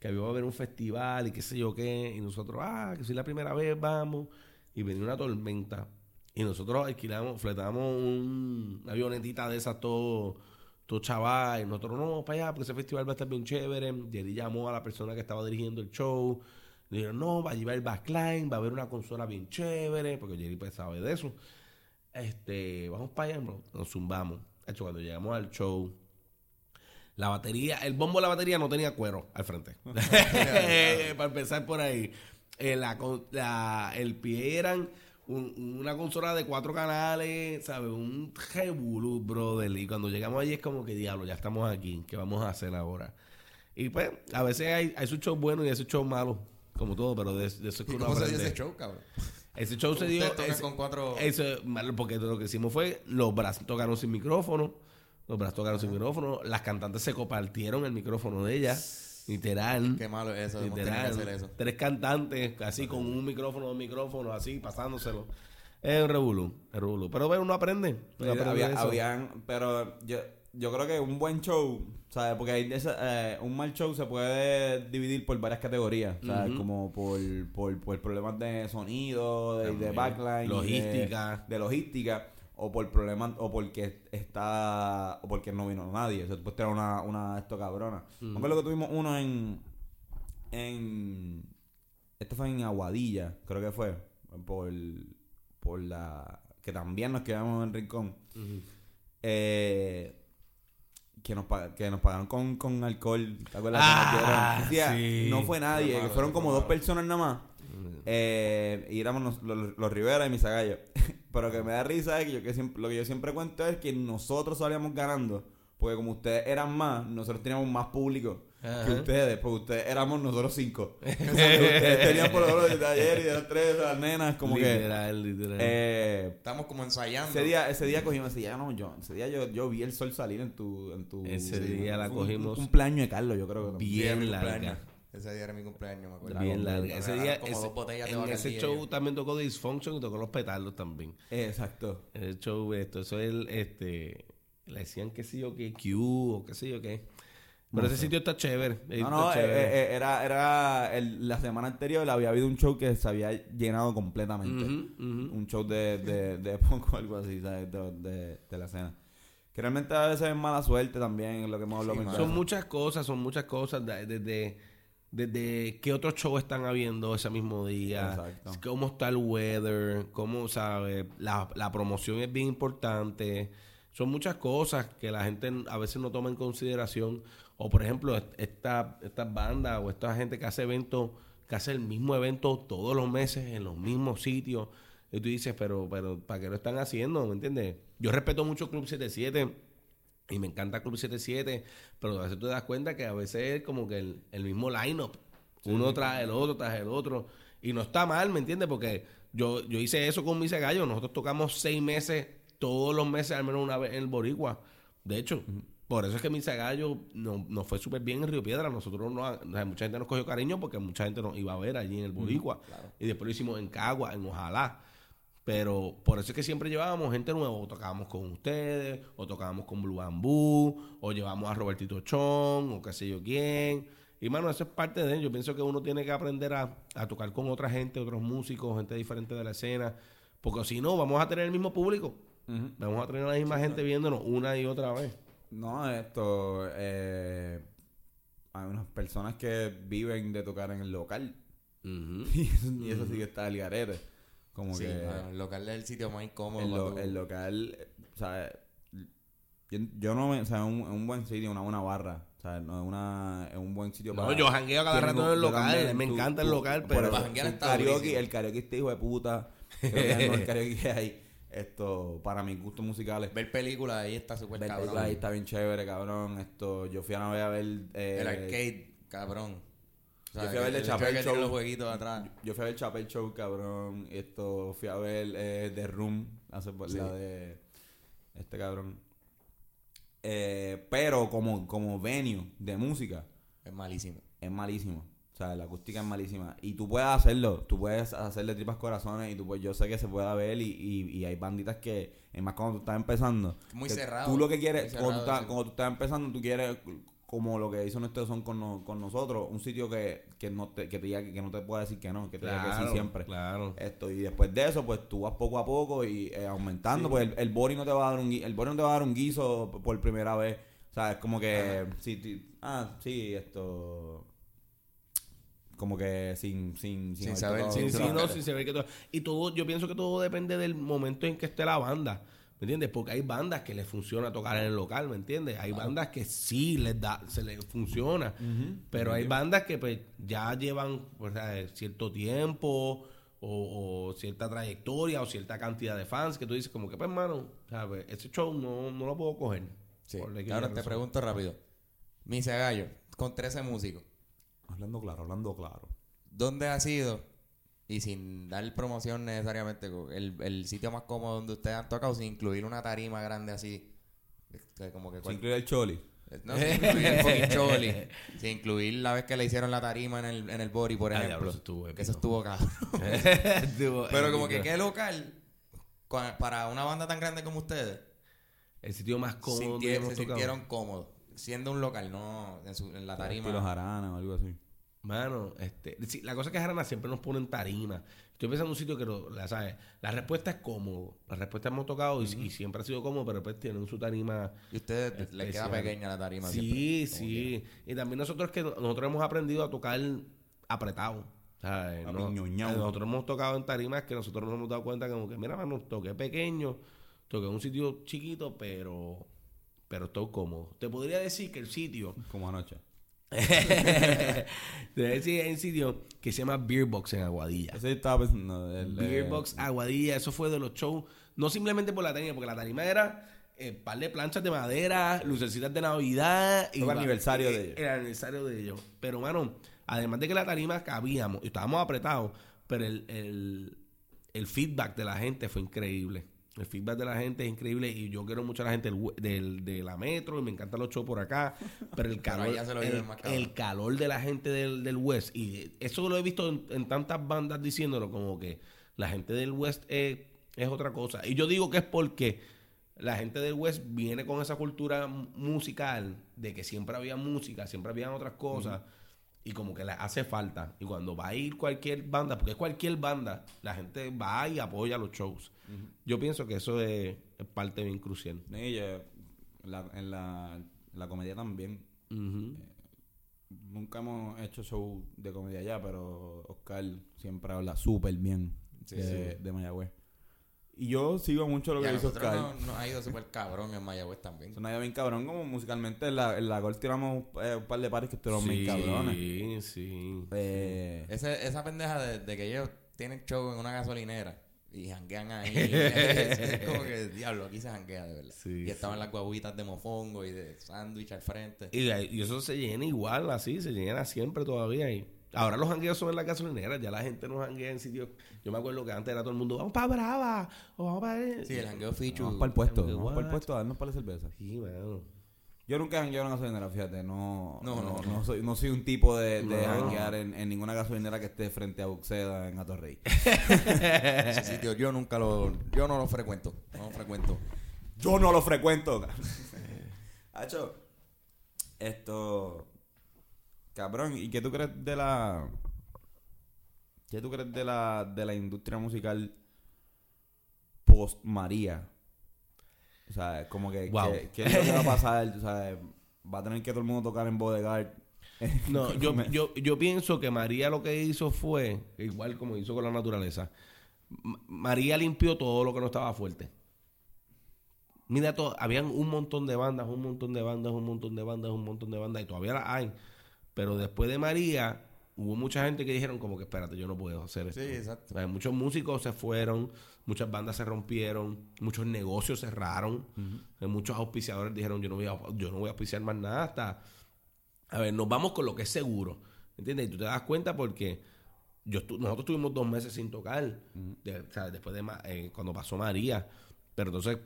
Que había a haber un festival y qué sé yo qué. Y nosotros, ah, que si la primera vez vamos. Y venía una tormenta. Y nosotros alquilamos, fletamos un- una avionetita de esas todo, todo chaval. Y nosotros no vamos para allá porque ese festival va a estar bien chévere. Jerry llamó a la persona que estaba dirigiendo el show. Dijeron, no, va a llevar el backline, va a haber una consola bien chévere. Porque Jerry pues sabe de eso. Este, vamos para allá, bro. Nos zumbamos. De hecho, cuando llegamos al show, la batería, el bombo de la batería no tenía cuero al frente. (laughs) (laughs) para empezar por ahí. Eh, la, la- el pie eran un- una consola de cuatro canales, ¿sabes? Un revolú, brother. Y cuando llegamos allí es como que, diablo, ya estamos aquí. ¿Qué vamos a hacer ahora? Y pues, a veces hay, hay sus shows buenos y hay sus shows malos, como todo, pero de, de eso es que ¿Y uno cómo se dio aprende. ese show, cabrón? Ese show se dio. Ese- con cuatro- Eso, malo, porque lo que hicimos fue. Los brazos tocaron sin micrófono. Los brazos tocaron sin micrófono. Las cantantes se compartieron el micrófono de ellas. Literal. Qué malo es eso. Literal. hacer eso. Tres cantantes, así con un micrófono, dos micrófonos, así, pasándoselo. Es un revolú. Pero bueno, uno aprende. Uno aprende había, habían, pero yo, yo creo que un buen show, ¿sabes? Porque hay esa- eh, un mal show se puede dividir por varias categorías, ¿sabes? Como por, por, por problemas de sonido, de, de backline, Logística. de, de logística, o por problemas, o porque está, o porque no vino nadie. O sea, tú puedes tener una, una esto cabrona. Me acuerdo que tuvimos uno en, en, este fue en Aguadilla, creo que fue, por, por la, que también nos quedamos en Rincón. Eh, que nos, que nos pagaron con, con alcohol. ¿Te acuerdas? Ah, sí. No fue nadie, malo, fueron fue como malo. dos personas nada más. Eh, y éramos nos- los, los Rivera y Misagallo. (laughs) pero que me da risa es que, yo, que siempre, lo que yo siempre cuento es que nosotros salíamos ganando. Porque como ustedes eran más, nosotros teníamos más público Ajá. que ustedes. Porque ustedes éramos nosotros cinco. (laughs) Ustedes tenían por lo menos de ayer y de las tres, de las nenas, como que... literal, literal. Eh, Estamos como ensayando. ese día, ese día cogimos, ese día no, yo, ese día yo, yo vi el sol salir en tu, en tu Ese día la cogimos Un cumpleaños de Carlos, yo creo que. Sí, bien larga. cumpleaños. Ese día era mi cumpleaños, me acuerdo. Bien larga. Ese día, como ese- dos botellas de en ese Bacardí, show yo. también tocó Dysfunction y tocó los petardos también. Exacto. El show, esto, eso es el, este, le decían que sí o que Q o qué sé yo qué. Pero ese sitio está chévere. No, está no, eh, chévere. eh, eh, era, era el- la semana anterior había habido un show que se había llenado completamente. Un show de, de, de (laughs) punk o algo así, ¿sabes? De, de, de la escena. Que realmente a veces es mala suerte también, lo que hemos hablado Sí. Son muchas cosas, son muchas cosas. de- Desde, desde qué otros shows están habiendo ese mismo día, Exacto. cómo está el weather, cómo, ¿sabes? La, la promoción es bien importante. Son muchas cosas que la gente a veces no toma en consideración. O, por ejemplo, est- esta, estas bandas o esta gente que hace eventos, que hace el mismo evento todos los meses en los mismos sitios. Y tú dices, pero, pero, ¿para qué lo están haciendo? ¿Me entiendes? Yo respeto mucho Club 77 y me encanta Club 77, pero a veces tú te das cuenta que a veces es como que el, el mismo lineup. Uno tras el otro, tras el otro. Y no está mal, ¿me entiendes? Porque yo, yo hice eso con Mise Gallo. Nosotros tocamos seis meses, todos los meses, al menos una vez en el Boricua. De hecho, por eso es que Mise Gallo no- nos fue súper bien en Río Piedra. Nosotros no, o sea, mucha gente nos cogió cariño porque mucha gente nos iba a ver allí en el Boricua. Y después lo hicimos en Cagua, en Ojalá. Pero por eso es que siempre llevábamos gente nueva. O tocábamos con ustedes, o tocábamos con Blue Bamboo, o llevamos a Robertito Chong, o qué sé yo quién. Y mano, eso es parte de él. Yo pienso que uno tiene que aprender a, a tocar con otra gente, otros músicos, gente diferente de la escena. Porque si no, vamos a tener el mismo público. Vamos a tener la misma gente viéndonos una y otra vez. No, esto. Eh, hay unas personas que viven de tocar en el local. (laughs) Y eso, y eso sí que está al garete. Como Sí, que. el local es el sitio más incómodo. el, lo- el local, o sea, yo, yo no me, o sea, un, un buen sitio, una buena barra, o sea, no es una, es un buen sitio No, para. yo jangueo cada rato en el local, también, me tú- encanta el local, pero- Para janguear está karaoke, durísimo. el karaoke este hijo de puta, creo que es el karaoke que hay, esto, para mis gustos musicales. Ver películas ahí está súper cabrón. películas ahí está bien chévere, cabrón, esto, yo fui a ver a ver, eh, El arcade, cabrón. O Yo fui a ver el- el Chapel Show. los jueguitos atrás. Yo fui a ver Chapel Show, cabrón. Esto, fui a ver eh, The Room, hace por la de este cabrón. Eh, pero como, como venue de música, Es malísimo. es malísimo. O sea, la acústica es malísima. Y tú puedes hacerlo, tú puedes hacerle tripas corazones y tú pues, yo sé que se puede ver y, y, y hay banditas que, es más cuando tú estás empezando. Muy cerrado, Tú lo que quieres, cuando, tú estás, sí. cuando tú estás empezando, tú quieres, como lo que hizo nuestro son con, no- con nosotros, un sitio que, que, no te, que, te diga, que no te pueda decir que no, que te diga que sí siempre. Claro. Esto, y después de eso, pues tú vas poco a poco y eh, aumentando, pues el, el body no te va a dar un el body no te va a dar un guiso por primera vez. O sea, es como que sí, ti- ah, sí, esto como que sin sin Sin haber saber, sí, sí, no, ve que todo. Y todo, yo pienso que todo depende del momento en que esté la banda. ¿Me entiendes? Porque hay bandas que les funciona tocar en el local, ¿me entiendes? Hay bandas que sí les da, se les funciona. Pero hay bandas que pues ya llevan pues, cierto tiempo o, o cierta trayectoria o cierta cantidad de fans que tú dices como que pues hermano, ¿sabes? Ese show no, no lo puedo coger. Sí. Ahora te pregunto rápido. Misa Gallo, con 13 músicos, Hablando claro, hablando claro. ¿dónde ha sido? Y sin dar promoción necesariamente, el, el sitio más cómodo donde ustedes han tocado, sin incluir una tarima grande así. este, Como que Sin cual- incluir el choli. no, sin incluir el fucking choli. (laughs) Sin incluir la vez que le hicieron la tarima en el, en el Bori, por Ah, ejemplo. diablo, eso estuvo que eso estuvo cabrón. (laughs) Estuvo Pero como que qué local, para una banda tan grande como ustedes, El sitio más cómodo sinti- se tocado. sintieron cómodos. Siendo un local, no en, su- en la tarima. Estilo jarana o algo así. Mano, este, sí, la cosa es que Jarana siempre nos ponen tarima. Estoy pensando en un sitio que, lo- la, ¿sabes? La respuesta es cómodo. La respuesta hemos tocado y, y siempre ha sido cómodo, pero pues tienen su tarima. Y a ustedes les queda especial. pequeña la tarima. Sí, siempre, sí. Y también nosotros que nosotros hemos aprendido a tocar apretado. ¿sabes? No- Apiñoñao. nosotros hemos tocado en tarimas que nosotros nos hemos dado cuenta como que, mira, mano, toqué pequeño, toqué en un sitio chiquito, pero, pero estoy cómodo. Te podría decir que el sitio Como anoche. de ese en sitio que se llama Beer Box en Aguadilla. Ese estaba pensando. el, Beer eh, Box Aguadilla, eso fue de los shows, no simplemente por la tarima, porque la tarima era eh, par de planchas de madera, lucecitas de Navidad. Fue el aniversario de eh, ellos. El aniversario de ellos. Pero, mano, además de que la tarima cabíamos, y estábamos apretados, pero el, el, el feedback de la gente fue increíble. El feedback de la gente es increíble y yo quiero mucho a la gente del, de la metro y me encantan los shows por acá. (laughs) Pero el calor, el, calor de la gente del, del West, y eso lo he visto en, en tantas bandas diciéndolo, como que la gente del West es, es otra cosa. Y yo digo que es porque la gente del West viene con esa cultura mu- musical de que siempre había música, siempre habían otras cosas. Y como que le hace falta. Y cuando va a ir cualquier banda, porque es cualquier banda, la gente va y apoya los shows. Yo pienso que eso es, es parte bien crucial. yo, la- en la, la comedia también. Ujú. Nunca hemos hecho show de comedia allá, pero Oscar siempre habla súper bien Sí, de, de Mayagüez. Y yo sigo mucho lo Y que dice nosotros Oscar. nos, nos ha ido súper cabrón en Mayagüez también. Es una idea bien cabrón, como musicalmente en la, en la Gol tiramos eh, un par de pares que estuvieron bien cabrones. Sí, sí. Eh, Ese, esa pendeja de, de que ellos tienen show en una gasolinera y janguean ahí. (laughs) (laughs) es como que, diablo, aquí se janguea de verdad. Sí, y estaban las guaguitas de mofongo y de sándwich al frente. Y, y eso se llena igual, así, se llena siempre todavía. Y ahora los jangueos son en las gasolineras, ya la gente no janguea en sitios. Yo me acuerdo que antes era todo el mundo, vamos para Brava, o vamos para. Sí, el jangueo fichu. vamos para el puesto, vamos para el puesto a darnos para la cerveza. Sí, mano. Yo nunca he jangueado en una gasolinera, fíjate, no, No, no, no, no soy, no soy un tipo de, de No. janguear en, en ninguna gasolinera que esté frente a Buxeda en Atorrey. (laughs) Ese sitio yo nunca lo... Yo no lo frecuento. No lo frecuento. Yo no lo frecuento. (laughs) Hacho, esto. Cabrón, ¿y qué tú crees de la. ¿Qué tú crees de la, de la industria musical post María? O sea, como que. Wow. ¿Qué es lo que va a pasar? O sea, va a tener que todo el mundo tocar en Bodegar. (laughs) No, yo, yo, yo pienso que María lo que hizo fue, igual como hizo con la naturaleza, M- María limpió todo lo que no estaba fuerte. Mira, todo, habían un montón de bandas, un montón de bandas, un montón de bandas, un montón de bandas, y todavía las hay. Pero después de María, hubo mucha gente que dijeron como que espérate, yo no puedo hacer esto. Sí, exacto. O sea, muchos músicos se fueron, muchas bandas se rompieron, muchos negocios cerraron, muchos auspiciadores dijeron yo no voy a, yo no voy a auspiciar más nada hasta a ver, nos vamos con lo que es seguro. ¿Entiendes? Y tú te das cuenta porque yo estu- nosotros tuvimos dos meses sin tocar, de- o sea, después de eh, cuando pasó María. Pero entonces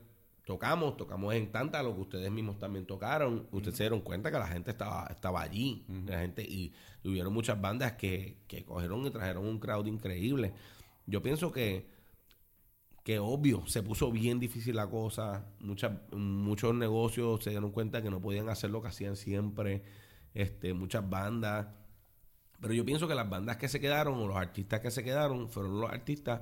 tocamos, tocamos en tanta lo que ustedes mismos también tocaron. Ustedes se dieron cuenta que la gente estaba, estaba allí. La gente, y, hubieron muchas bandas que, que cogieron y trajeron un crowd increíble. Yo pienso que que obvio, se puso bien difícil la cosa. Muchas, muchos negocios se dieron cuenta que no podían hacer lo que hacían siempre. Este, muchas bandas. Pero yo pienso que las bandas que se quedaron, o los artistas que se quedaron, fueron los artistas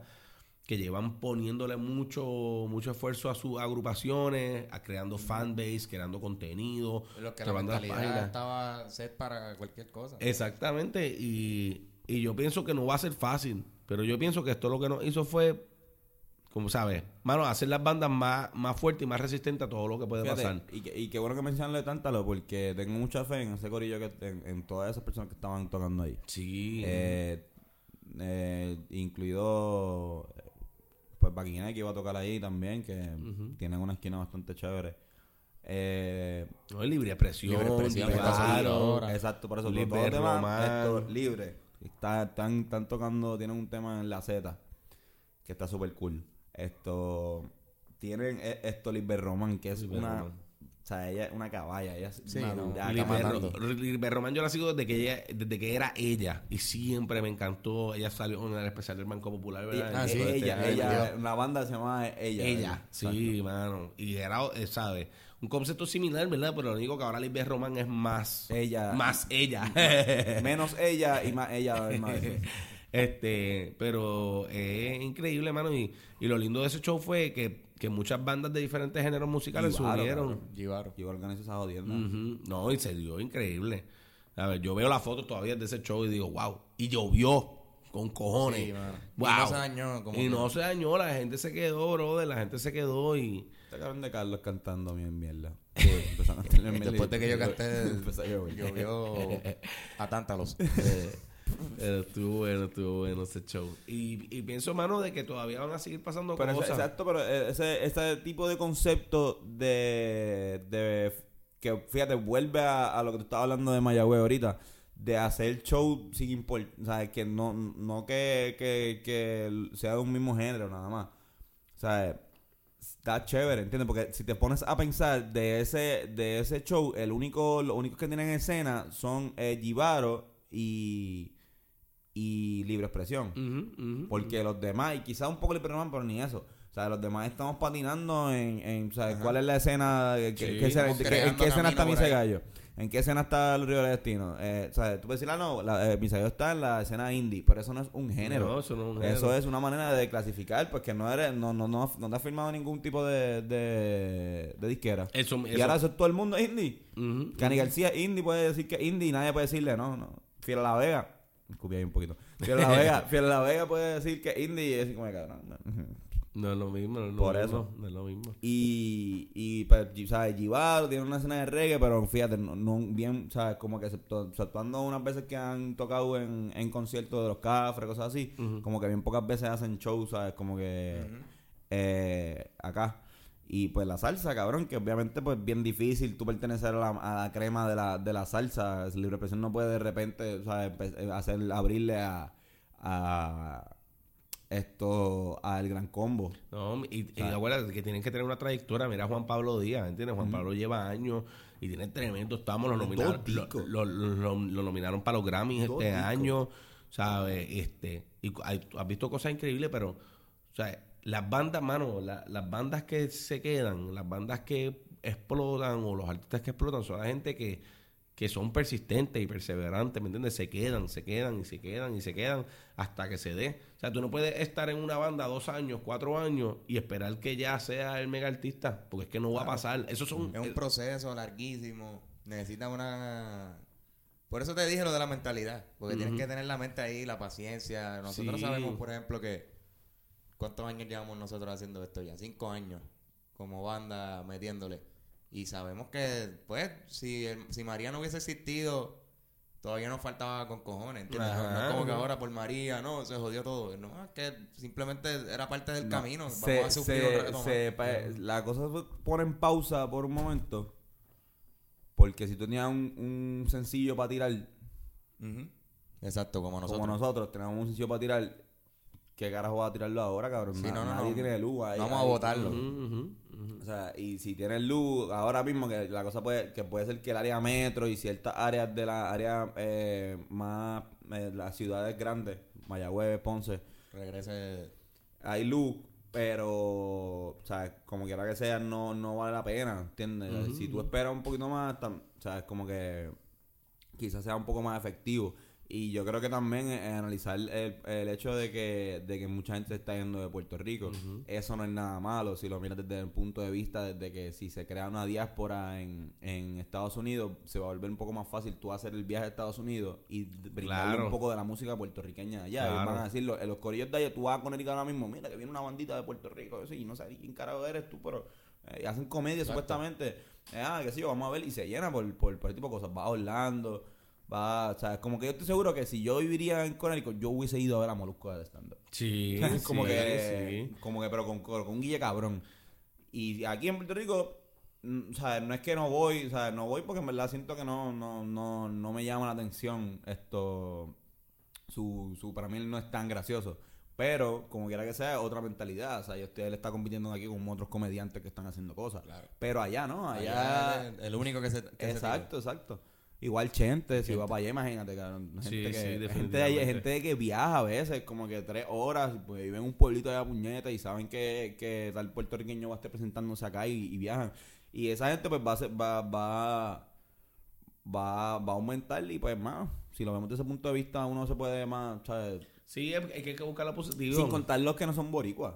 que llevan poniéndole mucho, mucho esfuerzo a sus agrupaciones, a creando fanbase, creando contenido, Lo que la mentalidad estaba set para cualquier cosa. Exactamente, y, y yo pienso que no va a ser fácil, pero yo pienso que esto lo que nos hizo fue, como sabes, mano, hacer las bandas más, más fuertes y más resistentes a todo lo que puede Fíjate, pasar. Y, que- y qué bueno que mencionarle Tántalo porque tengo mucha fe en ese corillo, que en, en todas esas personas que estaban tocando ahí. Sí. Eh, eh, incluido pues que iba a tocar ahí también, que tienen una esquina bastante chévere. Eh, no es libre expresión, Libre subido ahora. exacto, por eso Libre todo tema Román. esto, libre. Está, están, están tocando, tienen un tema en la Z que está súper cool. Esto tienen eh, esto Libre Román, que es Liber una. O sea, ella es una caballa, ella es Sí, una no, Román yo la sigo desde que ella, desde que era ella y siempre me encantó. Ella salió en el especial del Banco Popular, ¿verdad? Y- Ah, sí, ella, este, ella, ella. una banda se llama Ella. Ella, sí, mano. Y era, eh, ¿sabes? Un concepto similar, ¿verdad? Pero lo único que ahora Liber Román es más. Ella. Más ella. (laughs) Menos ella y más ella. más. (laughs) este, pero es increíble, mano. Y, y lo lindo de ese show fue que, que muchas bandas de diferentes géneros musicales se unieron. cabrón. Jibaro. Yo organizo esa jodienda. No, y se dio increíble. A ver, yo veo las fotos todavía de ese show y digo, wow. Y llovió con cojones. Sí, mano. Y Wow. no se dañó, como Y que- no se dañó, la gente se quedó, brother. La gente se quedó y. Este cabrón de Carlos cantando bien mierda. (laughs) Después de que yo canté, (laughs) llovió (laughs) a tántalos. Pero estuvo bueno, estuvo bueno ese show. Y, y pienso, mano, de que todavía van a seguir pasando Pero ese- cosas. exacto, pero eh, ese, ese tipo de concepto de, de que fíjate, vuelve a, a lo que tú estabas hablando de Mayagüez ahorita, de hacer show sin importar, o sea, que no, no que, que, que sea de un mismo género nada más. O sea, está chévere, ¿entiendes? Porque si te pones a pensar de ese, de ese show, el único, los únicos que tienen escena son eh, Givaro y, y Libre Expresión. Porque los demás, y quizás un poco le perdonan, pero ni eso. O sea, los demás estamos patinando en, en cuál es la escena, ¿qué- Sí, qué escena- en creando qué escena está Misa. Gallo, en qué escena está el Río del Destino. Eh, o sea, tú puedes decir, ah, no, la, eh, Misa Gallo está en la escena indie, pero eso no es un género. No, eso no es un Eso género. es una manera de clasificar, porque no eres, no, no, no, no te has firmado ningún tipo de, de, de disquera. Eso, Y eso- ahora eso es todo el mundo indie. Cani García indie puede decir que indie y nadie puede decirle no, no. Fiel a la Vega. Escupí ahí un poquito. Fiel a la Vega, Fiel la Vega puede decir que indie y es como que cabrón. no. No es lo mismo, no es lo Por mismo, eso. No es lo mismo. Y, y pues, ¿sabes? Givaro tiene una escena de reggae, pero fíjate, no, no bien, ¿sabes? Como que exceptuando unas veces que han tocado en, en conciertos de los cafres, cosas así, como que bien pocas veces hacen shows, ¿sabes? Como que eh, acá. Y pues la salsa, cabrón, que obviamente pues bien difícil tú pertenecer a la, a la crema de la, de la salsa. Libre Expresión no puede de repente, eh, hacer, abrirle a, a esto, al gran combo. No, y, y acuérdate que tienen que tener una trayectoria. Mira Juan Pablo Díaz, ¿entiendes? Juan Pablo lleva años y tiene tremendo. Estamos, lo nominaron, lo, discos. lo- lo- lo nominaron para los Grammys Dos este año, ¿sabes? Este, y hay- has visto cosas increíbles, pero, o sea, las bandas, mano, la- las bandas que se quedan, las bandas que explotan o los artistas que explotan son la gente que, que son persistentes y perseverantes, ¿me entiendes? Se quedan, se quedan y se quedan y se quedan hasta que se dé. O sea, tú no puedes estar en una banda dos años, cuatro años y esperar que ya sea el mega artista, porque es que no va a pasar. Eso son... Es un proceso larguísimo. Necesita una. Por eso te dije lo de la mentalidad. Porque tienes que tener la mente ahí, la paciencia. Nosotros Sí. sabemos, por ejemplo, que. ¿Cuántos años llevamos nosotros haciendo esto ya? Cinco años. Como banda metiéndole. Y sabemos que, pues, si, el- si María no hubiese existido, todavía nos faltaba con cojones. ¿entiendes? No- es como que ahora por María, no, se jodió todo. No, es que simplemente era parte del No, camino. Vamos se- a sufrir se- se- pa- la cosa se pone en pausa por un momento. Porque si tú tenías un, un sencillo para tirar. Exacto, como nosotros. como nosotros tenemos un sencillo para tirar, ¿qué carajo va a tirarlo ahora, cabrón? Sí, no, no, nadie no. tiene luz ahí. Vamos a votarlo. O sea, y si tienes luz, ahora mismo que la cosa puede, que puede ser que el área metro y ciertas áreas de la área eh, más, eh, las ciudades grandes, Mayagüez, Ponce, Regrese. hay luz, pero, o sea, como quiera que sea, no, no vale la pena, ¿entiendes? Si tú esperas un poquito más, tam- o sea, es como que quizás sea un poco más efectivo. Y yo creo que también eh, analizar el, el hecho de que, de que mucha gente se está yendo de Puerto Rico, eso no es nada malo si lo miras desde el punto de vista desde que si se crea una diáspora en, en Estados Unidos, se va a volver un poco más fácil tú hacer el viaje a Estados Unidos y brindarle Claro. un poco de la música puertorriqueña allá. Claro. Y van a decirlo, en los corillos de allá, tú vas a Connecticut ahora mismo, mira que viene una bandita de Puerto Rico, sí, no sé quién carajo eres tú, pero eh, hacen comedia supuestamente. Eh, ah, qué sé yo, vamos a ver, y se llena por, por, por tipo de cosas. Va a Orlando, va, o sea, como que yo estoy seguro que si yo viviría en Connecticut, yo hubiese ido a ver a Molusco de stand-up. Sí, (laughs) como sí, que, sí. como que, pero con, con, con un guille cabrón. Y aquí en Puerto Rico, mm, o sea, no es que no voy, o sea, no voy porque en verdad siento que no, no, no, no me llama la atención esto, su, su, para mí no es tan gracioso. Pero, como quiera que sea, otra mentalidad. O sea, yo estoy, él está compitiendo aquí con otros comediantes que están haciendo cosas. Claro. Pero allá no, Allá el único que se. que se exacto, exacto. Igual Chente, si va para allá, imagínate, cabrón. Gente, Sí, que, sí, gente, de allá- gente que viaja a veces, como que tres horas, pues viven en un pueblito allá puñeta y saben que, que tal puertorriqueño va a estar presentándose acá y, y viajan. Y esa gente pues va a, ser- va, va, va, va a aumentar y pues más, si lo vemos desde ese punto de vista, uno se puede más, ¿sabes? Sí, hay que buscar la positivo. Sin contar los que no son boricuas.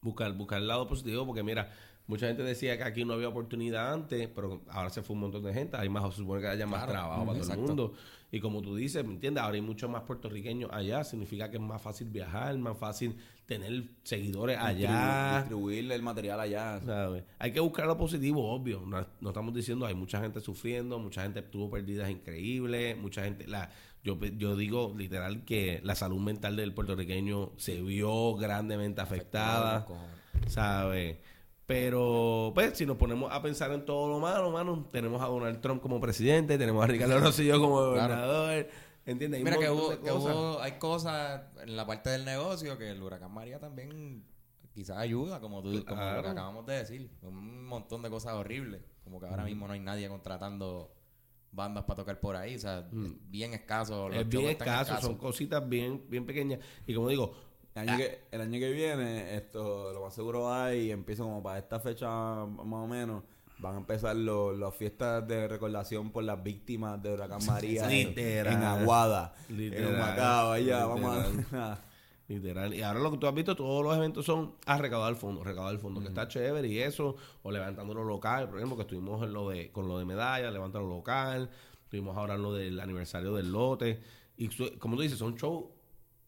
buscar, buscar el lado positivo, porque mira, Mucha gente decía que aquí no había oportunidad antes, pero ahora se fue un montón de gente. Hay más, se supone que haya más Claro, trabajo para todo el mundo. Y como tú dices, ¿me entiendes? Ahora hay muchos más puertorriqueños allá. Significa que es más fácil viajar, más fácil tener seguidores allá. Distribuir el material allá. ¿sabes? Hay que buscar lo positivo, obvio. No, no estamos diciendo hay mucha gente sufriendo, mucha gente tuvo pérdidas increíbles, mucha gente la yo yo digo literal que la salud mental del puertorriqueño se vio grandemente afectada, ¿sabes? Pero, pues, si nos ponemos a pensar en todo lo malo, mano, tenemos a Donald Trump como presidente, tenemos a Ricardo (laughs) Rosselló como gobernador, ¿entiendes? Hay un Mira que, hubo, que hubo- hay cosas en la parte del negocio que el huracán María también quizás ayuda, como tú como Claro. lo que acabamos de decir. Un montón de cosas horribles. Como que ahora mismo no hay nadie contratando bandas para tocar por ahí. O sea, es bien escaso. los Mm. Es bien escaso, escasos. son cositas bien, bien pequeñas. Y como digo, El año, que, el año que viene, esto lo más seguro hay, empieza como para esta fecha más o menos, van a empezar las fiestas de recordación por las víctimas de Huracán María Literal. en Aguada, Literal. en Humacao, allá, Literal. vamos a... (laughs) Literal. Y ahora lo que tú has visto, todos los eventos son a recaudar fondo, recaudar fondo, que está chévere y eso, o levantando lo local, por ejemplo, que estuvimos en lo de, con lo de medallas, levantando lo local, estuvimos ahora en lo del aniversario del lote, y como tú dices, son shows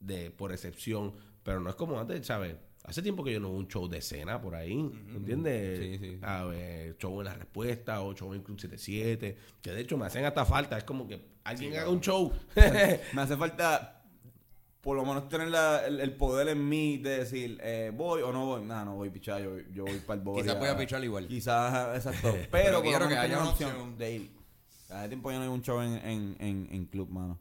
de, por excepción, pero no es como antes, ¿sabes? Hace tiempo que yo no veo un show de escena por ahí, ¿entiendes? Sí, sí. A ver, show en la respuesta o show en Club 77, que de hecho me hacen hasta falta, es como que alguien haga un show. (laughs) Me hace falta por lo menos tener la- el, el poder en mí de decir, eh, voy o no voy. Nada, no voy, pichar, yo, yo voy para el Boria. Quizás voy a pichar igual. Quizás, exacto. (laughs) Pero, Pero quiero que haya una opción. de ir. Hace tiempo ya no hay un show en, en, en, en club, mano.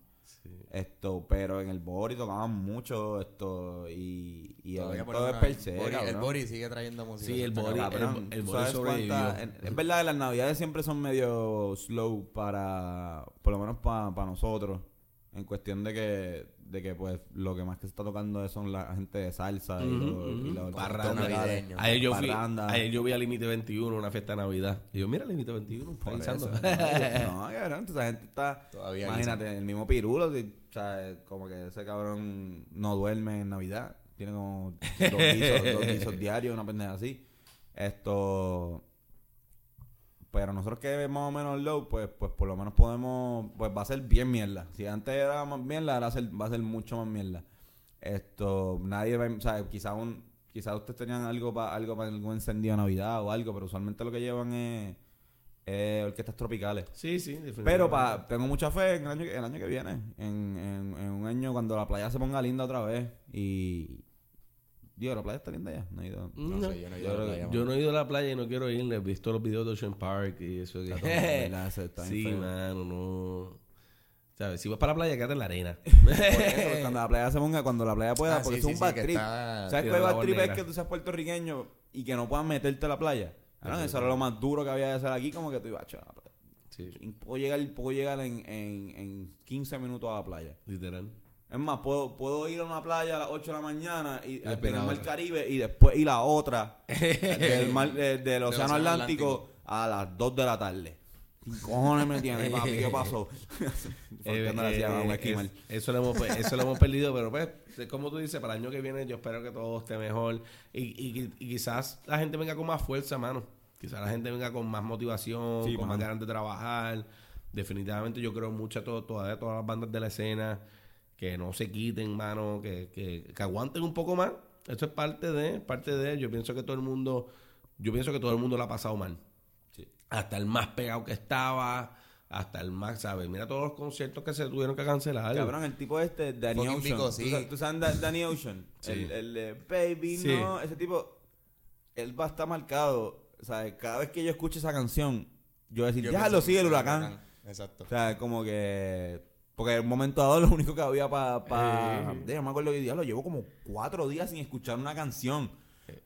Esto, pero en el Bori tocaban mucho esto y, y el de una- per se, Bori- el. Bori sigue trayendo música. Sí, el Bori- el- el ¿tú Bori cuánta- sobrevivió. en- es verdad que las navidades siempre son medio slow para, por lo menos para nosotros, en cuestión de que, de que pues lo que más que se está tocando son la gente de salsa y, los- y los Parranda. Ayer yo, fui, Parranda. ayer yo vi a Límite 21, una fiesta de Navidad. Y yo, mira, Límite 21, Por realizando. eso. No, cabrón, esa gente está. Todavía imagínate, el mismo Pirulo, si- o sea, como que ese cabrón no duerme en Navidad. Tiene como dos guisos, dos guisos (laughs) diarios, una pendeja así. Esto. Pero nosotros que es más o menos low, pues, pues por lo menos podemos. Pues va a ser bien mierda. Si antes era más mierda, ahora va a ser, va a ser mucho más mierda. Esto, nadie va, o sea, quizás un, quizás ustedes tenían algo para algo para algún encendido de Navidad o algo, pero usualmente lo que llevan es, es orquestas tropicales. Sí, sí, definitivamente. Pero pa, tengo mucha fe en el año, que- el año que viene, en, en, en un año cuando la playa se ponga linda otra vez y digo, la playa está linda ya, no he ido. No No, sé, yo no he yo ido a la playa, Yo no he ido a la playa y no quiero ir. He visto los videos de Ocean Park y eso. que- Está (laughs) todo, ¿verdad? Ese está bien sí, feo. mano, no. ¿Sabes? Si vas para la playa, quédate en la arena. (laughs) (laughs) Por eso, cuando la playa se ponga, cuando la playa pueda, Ah, porque sí, es un sí, bad sí, que trip. está- ¿Sabes cuál la bad trip es que tú seas puertorriqueño y que no puedas meterte a la playa? Cabrón, eso era lo más duro que había de hacer aquí, como que tú ibas, "Chaval, Sí, puedo llegar, puedo llegar en, en, en 15 minutos a la playa. literal. Es más, puedo, puedo ir a una playa a las 8 de la mañana y al mar otra. Caribe y después ir a otra del, (laughs) mar- eh, del Océano Atlántico, a las 2 de la tarde. ¿Qué cojones me tienes, papi? ¿Qué (laughs) pasó? Eh, eh, eh, eso, lo hemos, eso lo hemos perdido, pero pues, es como tú dices, para el año que viene yo espero que todo esté mejor y, y- y quizás la gente venga con más fuerza, mano. Quizás la gente venga con más motivación, Sí, con mano. más ganas de trabajar. Definitivamente yo creo mucho a todo, todavía todas las bandas de la escena que no se quiten, mano, que, que, que aguanten un poco más. Eso es parte de, parte de, yo pienso que todo el mundo, yo pienso que todo el mundo lo ha pasado mal hasta el más pegado que estaba, hasta el más, ¿sabes? Mira todos los conciertos que se tuvieron que cancelar. Cabrón, el tipo este, Danny Ocean. ¿Tú sí. sabes- ¿Tú sabes Da- Danny Ocean? Sí. El, el de Baby, Sí. no. Ese tipo, él va a estar marcado. O sea, cada vez que yo escucho esa canción, yo voy a decir, Yo ya pienso lo que sigue el sí, huracán. Exacto. O sea, como que. Porque en un momento dado lo único que había para. Pa, Eh. Yo me acuerdo que diablo, llevo como cuatro días sin escuchar una canción.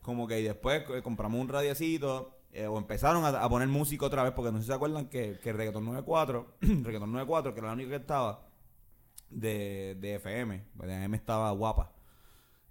Como que y después eh, compramos un radiecito. eh, o empezaron a, a poner música otra vez. Porque no sé si se acuerdan que, que Reggaeton 94. (clears throat) Reggaeton 94, que era la única que estaba. De, de FM. Porque FM estaba guapa.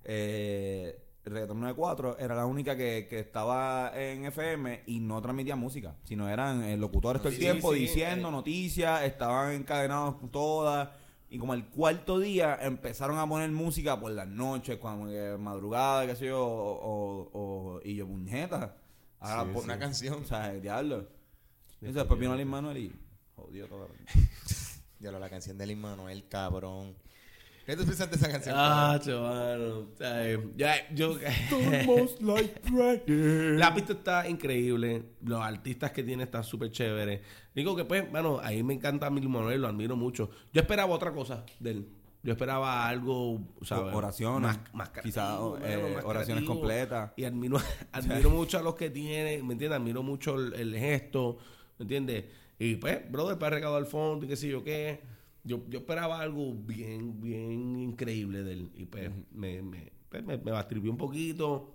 Eh, Reggaeton 94 era la única que, que estaba en FM y no transmitía música, sino eran eh, locutores todo el Sí, tiempo sí, diciendo eh. noticias, estaban encadenados todas. Y como el cuarto día empezaron a poner música por las noches, cuando que madrugada, qué sé yo, o, o- o- y yo, puñeta. Ahora, Sí, por- Una canción. O sea, diablo. Eso después vino Lin Manuel y jodió todo. (laughs) Ya la canción de Lin Manuel, cabrón. ¿Qué tú piensas de esa canción? Ah, chaval. Ya, yo. (laughs) La pista está increíble. Los artistas que tiene están súper chéveres. Digo que, pues, bueno, ahí me encanta Mil Manuel, lo admiro mucho. Yo esperaba otra cosa de él. Yo esperaba algo, ¿sabes? Oraciones, Más, más quizá, creativo, eh, oraciones completas. Y admiro, (laughs) (laughs) admiro mucho a los que tienen, ¿me entiendes? Admiro mucho el, el gesto, ¿me entiendes? Y pues, brother, para recaudar al fondo y qué sé yo qué. Yo, yo esperaba algo bien, bien increíble de él. Y pues, me, me, pues, me, me bastripió un poquito.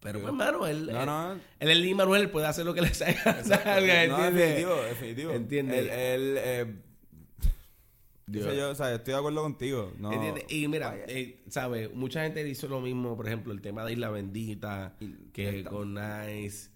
Pero, pues, hermano, él, No, él, no. él es Lee Manuel, puede hacer lo que le (laughs) salga. salga, No, ¿entiendes? definitivo, definitivo. ¿Entiendes? Él, él, eh, Dios. yo, o sea, estoy de acuerdo contigo. No, ¿Entiendes? Y mira, eh, ¿sabes? Mucha gente hizo lo mismo, por ejemplo, el tema de Isla Bendita, Y- que con Nice.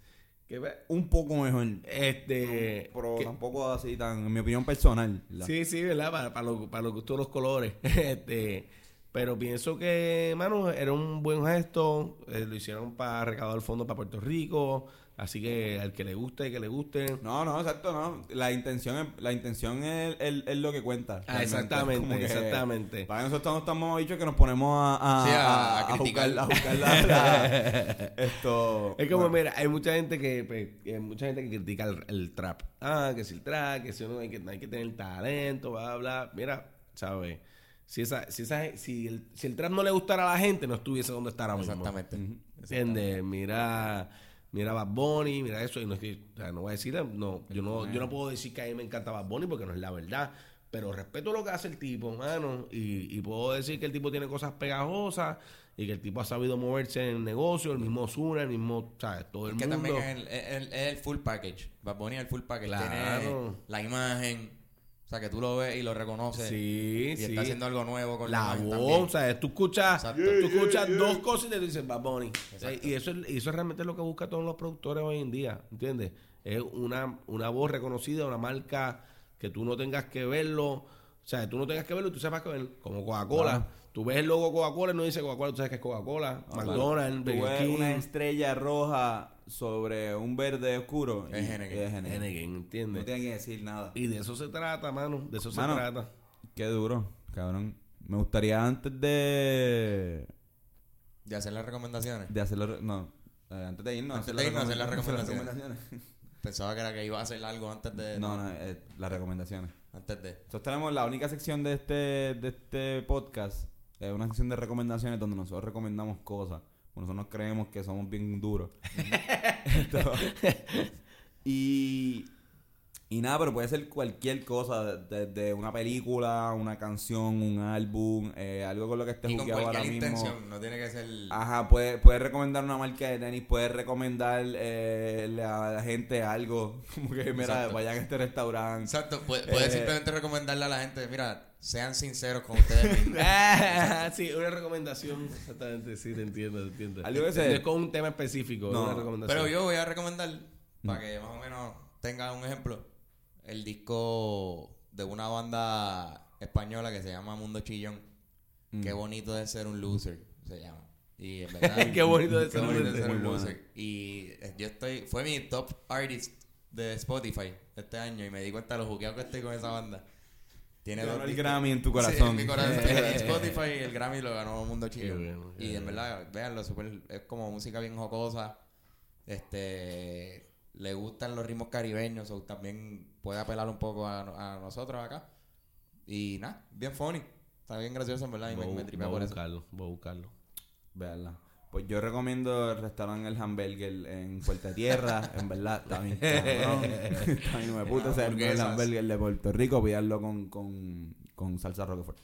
Que, un poco mejor. este. Pero que- tampoco así tan, en mi opinión personal. Sí, sí, ¿verdad? Para, para, lo- para gustos los colores. (laughs) este, pero pienso que, mano, era un buen gesto. eh, lo hicieron para recaudar fondos para Puerto Rico. Así que al que le guste, que le guste. No, no, exacto, no. La intención es, la intención es, es- es lo que cuenta. Ah, exactamente, exactamente. Para nosotros no estamos dichos que nos ponemos a, a, Sí, a- a, a a criticar. la, la- (laughs) esto. Es como, bueno. mira, hay mucha gente que, pues, que hay mucha gente que critica el, el trap. Ah, que si el trap, que si uno hay que, hay que tener talento, bla, bla. Mira, ¿sabes? Si, esa, si, esa, si, el, si el trap no le gustara a la gente, no estuviese donde ahora mismo. Exactamente. ¿Entiendes? Mira, mira Bad Bunny, mira eso. Y no, es que- o sea, no voy a decir, no, yo no, yo no puedo decir que a mí me encanta Bad Bunny porque no es la verdad. Pero respeto lo que hace el tipo, mano. Y, y puedo decir que el tipo tiene cosas pegajosas y que el tipo ha sabido moverse en el negocio, el mismo Osuna, el mismo, ¿sabes? Todo el Es que mundo. también es el, el- full package. Bad Bunny es el full package. Claro. Tiene la imagen. O sea, que tú lo ves y lo reconoces. Sí, y sí. está haciendo algo nuevo con la voz, también. ¿sabes? Tú escuchas, Exacto. tú escuchas dos cosas y te dicen Bad Bunny. Exacto. Y eso, es- y eso es realmente lo que buscan todos los productores hoy en día, ¿entiendes? Es una, una voz reconocida, una marca que tú no tengas que verlo, o sea, tú no tengas que verlo y tú sepas que ver, como Coca-Cola. Claro. Tú ves el logo Coca-Cola y no dice Coca-Cola, tú sabes que es Coca-Cola, McDonald's, Tú Burger ves King, una estrella roja sobre un verde oscuro. Es y- Heineken. y es Heineken. Heineken, No ¿entiendes? tiene que decir nada. Y de eso se trata, mano, de eso Mano, se trata. Qué duro, cabrón. Me gustaría antes de, De hacer las recomendaciones. de hacerlo. No, eh, antes de irnos. Antes hacer de irnos, (laughs) hacer las recomendaciones. Pensaba que era que iba a hacer algo antes de. No, no, eh, las recomendaciones. Antes de. Nosotros tenemos la única sección de este, de este podcast, es una sección de recomendaciones donde nosotros recomendamos cosas. Nosotros nos creemos que somos bien duros. (laughs) Esto- y, y nada, pero puede ser cualquier cosa, desde una película, una canción, un álbum, eh, algo con lo que estés jugueado ahora mismo. No tiene que ser. Ajá, puedes puede recomendar una marca de tenis, puedes recomendar eh, a la gente algo, (laughs) como que mira, Exacto. vayan a este restaurante. Exacto. Puedes puede Eh, simplemente recomendarle a la gente. Mira, sean sinceros con ustedes (laughs) mismos. Ah, sí, una recomendación. Exactamente, sí, te entiendo, te entiendo. Algo que se- con un tema específico, No, una recomendación. Pero yo voy a recomendar, para que más o menos tengan un ejemplo, el disco de una banda española que se llama Mundo Chillón. Mm. Qué bonito es ser un loser, se llama. Y en verdad, (laughs) Qué bonito qué ser un bonito loser. ser un Muy buena. loser. Y eh, yo estoy, fue mi top artist de Spotify este año y me di cuenta de lo jugueado que estoy con esa banda. Tiene dos el. Grammy en tu Sí, corazón. en mi corazón. (laughs) en Spotify el Grammy lo ganó Mundo Chillón. bueno, y en verdad, véanlo, super, es como música bien jocosa. Este le gustan los ritmos caribeños, o también puede apelar un poco a, a nosotros acá. Y nada, bien funny. Está bien gracioso, en verdad, y me, Voy- me tripea voy por a eso. buscarlo, voy a buscarlo. Veanla. Pues yo recomiendo el restaurante El Hamburger en Puerto Tierra. en verdad, está bien cabrón. (laughs) Está bien, me puto ese el Hamburguesas. hamburger de Puerto Rico. Pillarlo con, con, con salsa roquefort.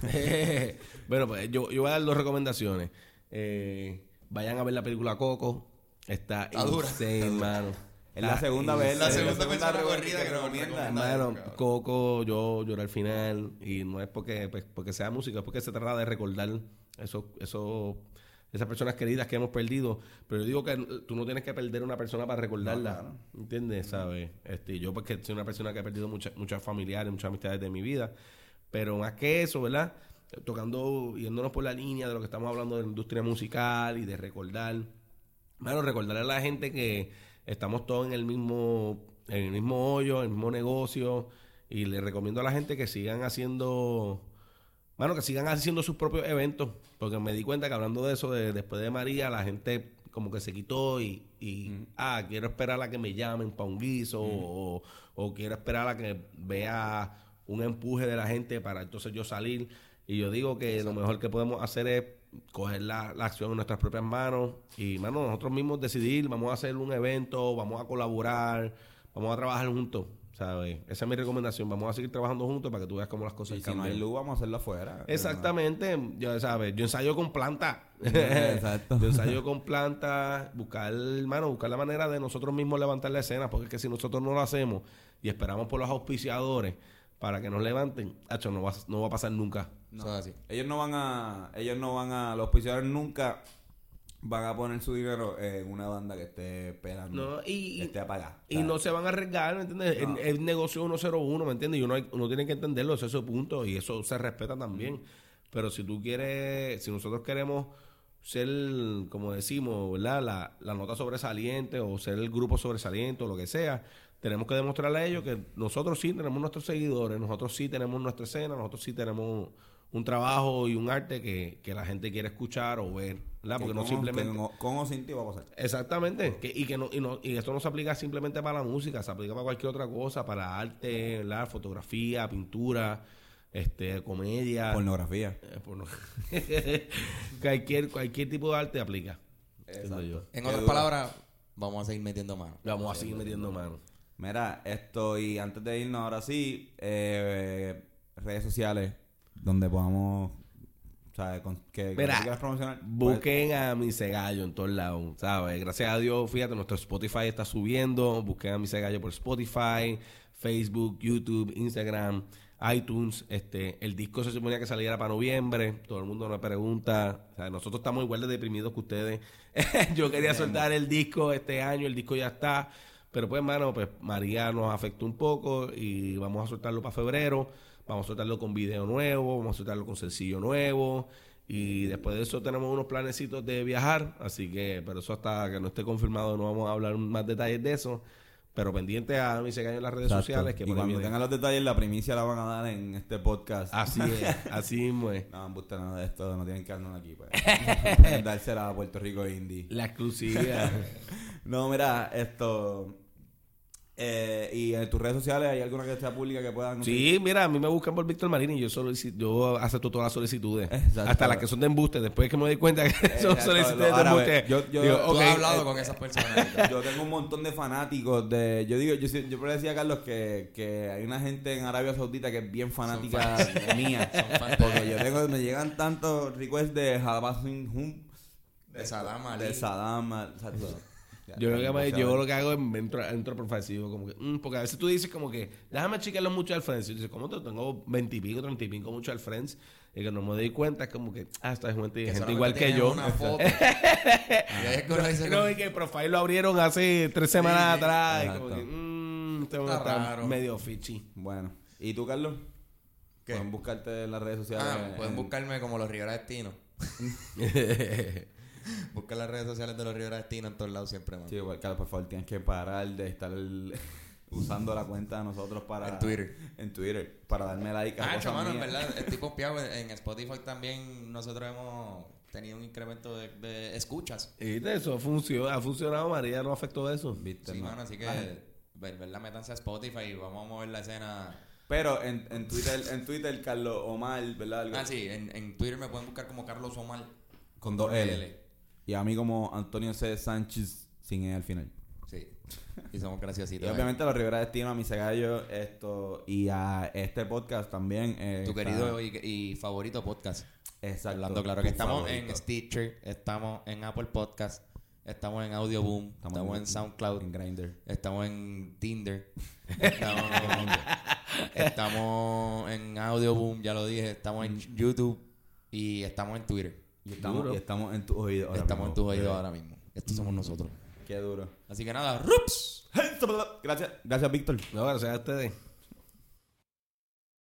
(laughs) bueno, pues yo, yo voy a dar dos recomendaciones. Eh, vayan a ver la película Coco. Está Está dura. insane, mano. Es la segunda vez. La es segunda persona reco- corrida que nos recomienda. Hermano. Coco, yo lloré al final y no es porque, pues, porque sea música, es porque se trata de recordar eso, eso, esas personas queridas que hemos perdido. Pero yo digo que tú no tienes que perder a una persona para recordarla, No, claro. ¿entiendes? ¿Sabes? Este, yo porque soy una persona que ha perdido muchas muchas familiares, muchas amistades de mi vida, pero más que eso, ¿verdad? Tocando, yéndonos por la línea de lo que estamos hablando de la industria musical y de recordar. Bueno, recordarle a la gente que estamos todos en el mismo, en el mismo hoyo, en el mismo negocio. Y le recomiendo a la gente que sigan haciendo, bueno, que sigan haciendo sus propios eventos. Porque me di cuenta que hablando de eso, de, después de María, la gente como que se quitó y, y ah, quiero esperar a que me llamen para un guiso o, o quiero esperar a que vea un empuje de la gente para entonces yo salir. Y yo digo que lo mejor que podemos hacer es coger la, la acción en nuestras propias manos y, mano, nosotros mismos decidir, vamos a hacer un evento, vamos a colaborar, vamos a trabajar juntos, ¿sabes? Esa es mi recomendación, vamos a seguir trabajando juntos para que tú veas cómo las cosas Y si no cambian. hay luz, vamos a hacerlo afuera. Exactamente, yo, ¿sabes? Yo ensayo con planta. (laughs) Exacto. Yo ensayo con planta, buscar, hermano, buscar la manera de nosotros mismos levantar la escena, porque es que si nosotros no lo hacemos y esperamos por los auspiciadores para que nos levanten, hacho, no va, no va a pasar nunca. No. Eso es así. Ellos no van a, ellos no van a, los auspiciadores nunca van a poner su dinero en una banda que esté esperando, No, y, que esté apagada. y no se van a arriesgar, ¿me entiendes? No. El, el negocio 101, ¿me entiendes? Y uno, hay- uno tiene que entenderlo, ese es su punto, y eso se respeta también. Pero si tú quieres, si nosotros queremos ser, como decimos, ¿verdad? La, la nota sobresaliente o ser el grupo sobresaliente o lo que sea, tenemos que demostrarle a ellos que nosotros sí tenemos nuestros seguidores, nosotros sí tenemos nuestra escena, nosotros sí tenemos un trabajo y un arte que, que la gente quiere escuchar o ver, ¿verdad? Porque no con, simplemente... Con, con o sin ti va a pasar. Exactamente, que, y que no, y no, y esto no se aplica simplemente para la música, se aplica para cualquier otra cosa, para arte, la fotografía, pintura, este, comedia, Pornografía. eh, porno- (laughs) cualquier, cualquier tipo de arte aplica. En otras palabras, vamos a seguir metiendo mano. Vamos a seguir metiendo mano. Mira, esto y antes de irnos ahora sí, eh, redes sociales donde podamos, ¿sabes? Con, que, que Mira, quieras promocionar. Busquen a mi Gallo en todos lados, ¿sabes? Gracias a Dios, fíjate, nuestro Spotify está subiendo. Busquen a mi Gallo por Spotify, Facebook, YouTube, Instagram, iTunes. Este, el disco se suponía que saliera para noviembre. Todo el mundo me pregunta. O sea, nosotros estamos igual de deprimidos que ustedes. (laughs) Yo quería soltar el disco este año, el disco ya está. Pero pues, hermano, pues María nos afectó un poco y vamos a soltarlo para febrero. Vamos a soltarlo con video nuevo, vamos a soltarlo con sencillo nuevo. Y después de eso tenemos unos planecitos de viajar. Así que, pero eso hasta que no esté confirmado no vamos a hablar más detalles de eso. Pero pendiente a mi en las redes Exacto. sociales. Que y cuando viene. tengan los detalles, la primicia la van a dar en este podcast. Así es, (laughs) así mismo es. No, me gusta nada de esto, no tienen que darnos aquí. Pues. (laughs) Dársela a Puerto Rico Indie. La exclusividad. (laughs) No, mira, esto. Eh, y en tus redes sociales, ¿hay alguna que sea pública que puedan Sí, mira, a mí me buscan por Víctor Marín y yo solici- yo acepto todas las solicitudes. Exacto. Hasta las que son de embuste. Después que me doy cuenta que (laughs) son Exacto. solicitudes de embuste. yo- yo- digo, tú Tú ok, has hablado eh, con esas personas. (laughs) Yo tengo un montón de fanáticos de. Yo digo, yo, yo le decía a Carlos que, que hay una gente en Arabia Saudita que es bien fanática mía. Porque yo tengo, me llegan tantos requests de Habasin Hum, De Saddam Ali. de Saddam. exacto. Yo lo, que me- yo lo que hago es me entro, entro profesivo, como que, mm, porque a veces tú dices como que, déjame chequear mucho al Friends. Y dices, ¿cómo te tengo 20 y pico, 30 y pico mucho al Friends? Y que no me doy cuenta, es como que, ah, esta es gente, Que gente igual que yo. Una foto. (laughs) y que uno dice, No, y que el profile lo abrieron hace tres semanas Sí, atrás. Y como que, mmm, este Está está raro. medio fichi. Bueno, ¿y tú, Carlos? ¿Qué? Pueden buscarte en las redes sociales. Ah, pueden en- buscarme como los Rivera Destino. (laughs) (laughs) (laughs) Busca las redes sociales de los Rivera Destino en todos lados siempre, man. Sí, igual, Carlos, por favor, tienes que parar de estar el- (laughs) usando la cuenta de nosotros para... En Twitter. En Twitter, para darme like a Ah, cosas mano, en verdad, estoy (laughs) pompeado. En en Spotify también nosotros hemos tenido un incremento de, de escuchas. Y viste, eso funciona, ha funcionado, María no afectó eso. ¿Viste, Sí, no? mano, así que, ver- ¿verdad? Métanse a Spotify y vamos a mover la escena. Pero en, en Twitter, en Twitter, Carlos Omar, ¿verdad? Algo- Ah, sí, en, en Twitter me pueden buscar como Carlos Omar. Con dos L. Y a mí como Antonio C. Sánchez sin E al final. Sí. Y somos (laughs) Y graciositos. obviamente a los Rivera Destino, a mi Gallo, esto, y a este podcast también. eh, tu querido y, y favorito podcast. Exacto. Hablando claro que estamos favorito. en Stitcher, estamos en Apple Podcast, estamos en Audio Boom, estamos, en SoundCloud, En Grindr. estamos en Tinder, (laughs) estamos, estamos en Audio Boom, ya lo dije, estamos en YouTube y estamos en Twitter. Y estamos, Duro. y estamos en tus oídos. ahora estamos en tus oídos ahora mismo. Estos somos nosotros. Qué duro. Así que nada, ¡rups! Gracias, gracias Víctor. No, gracias a ustedes.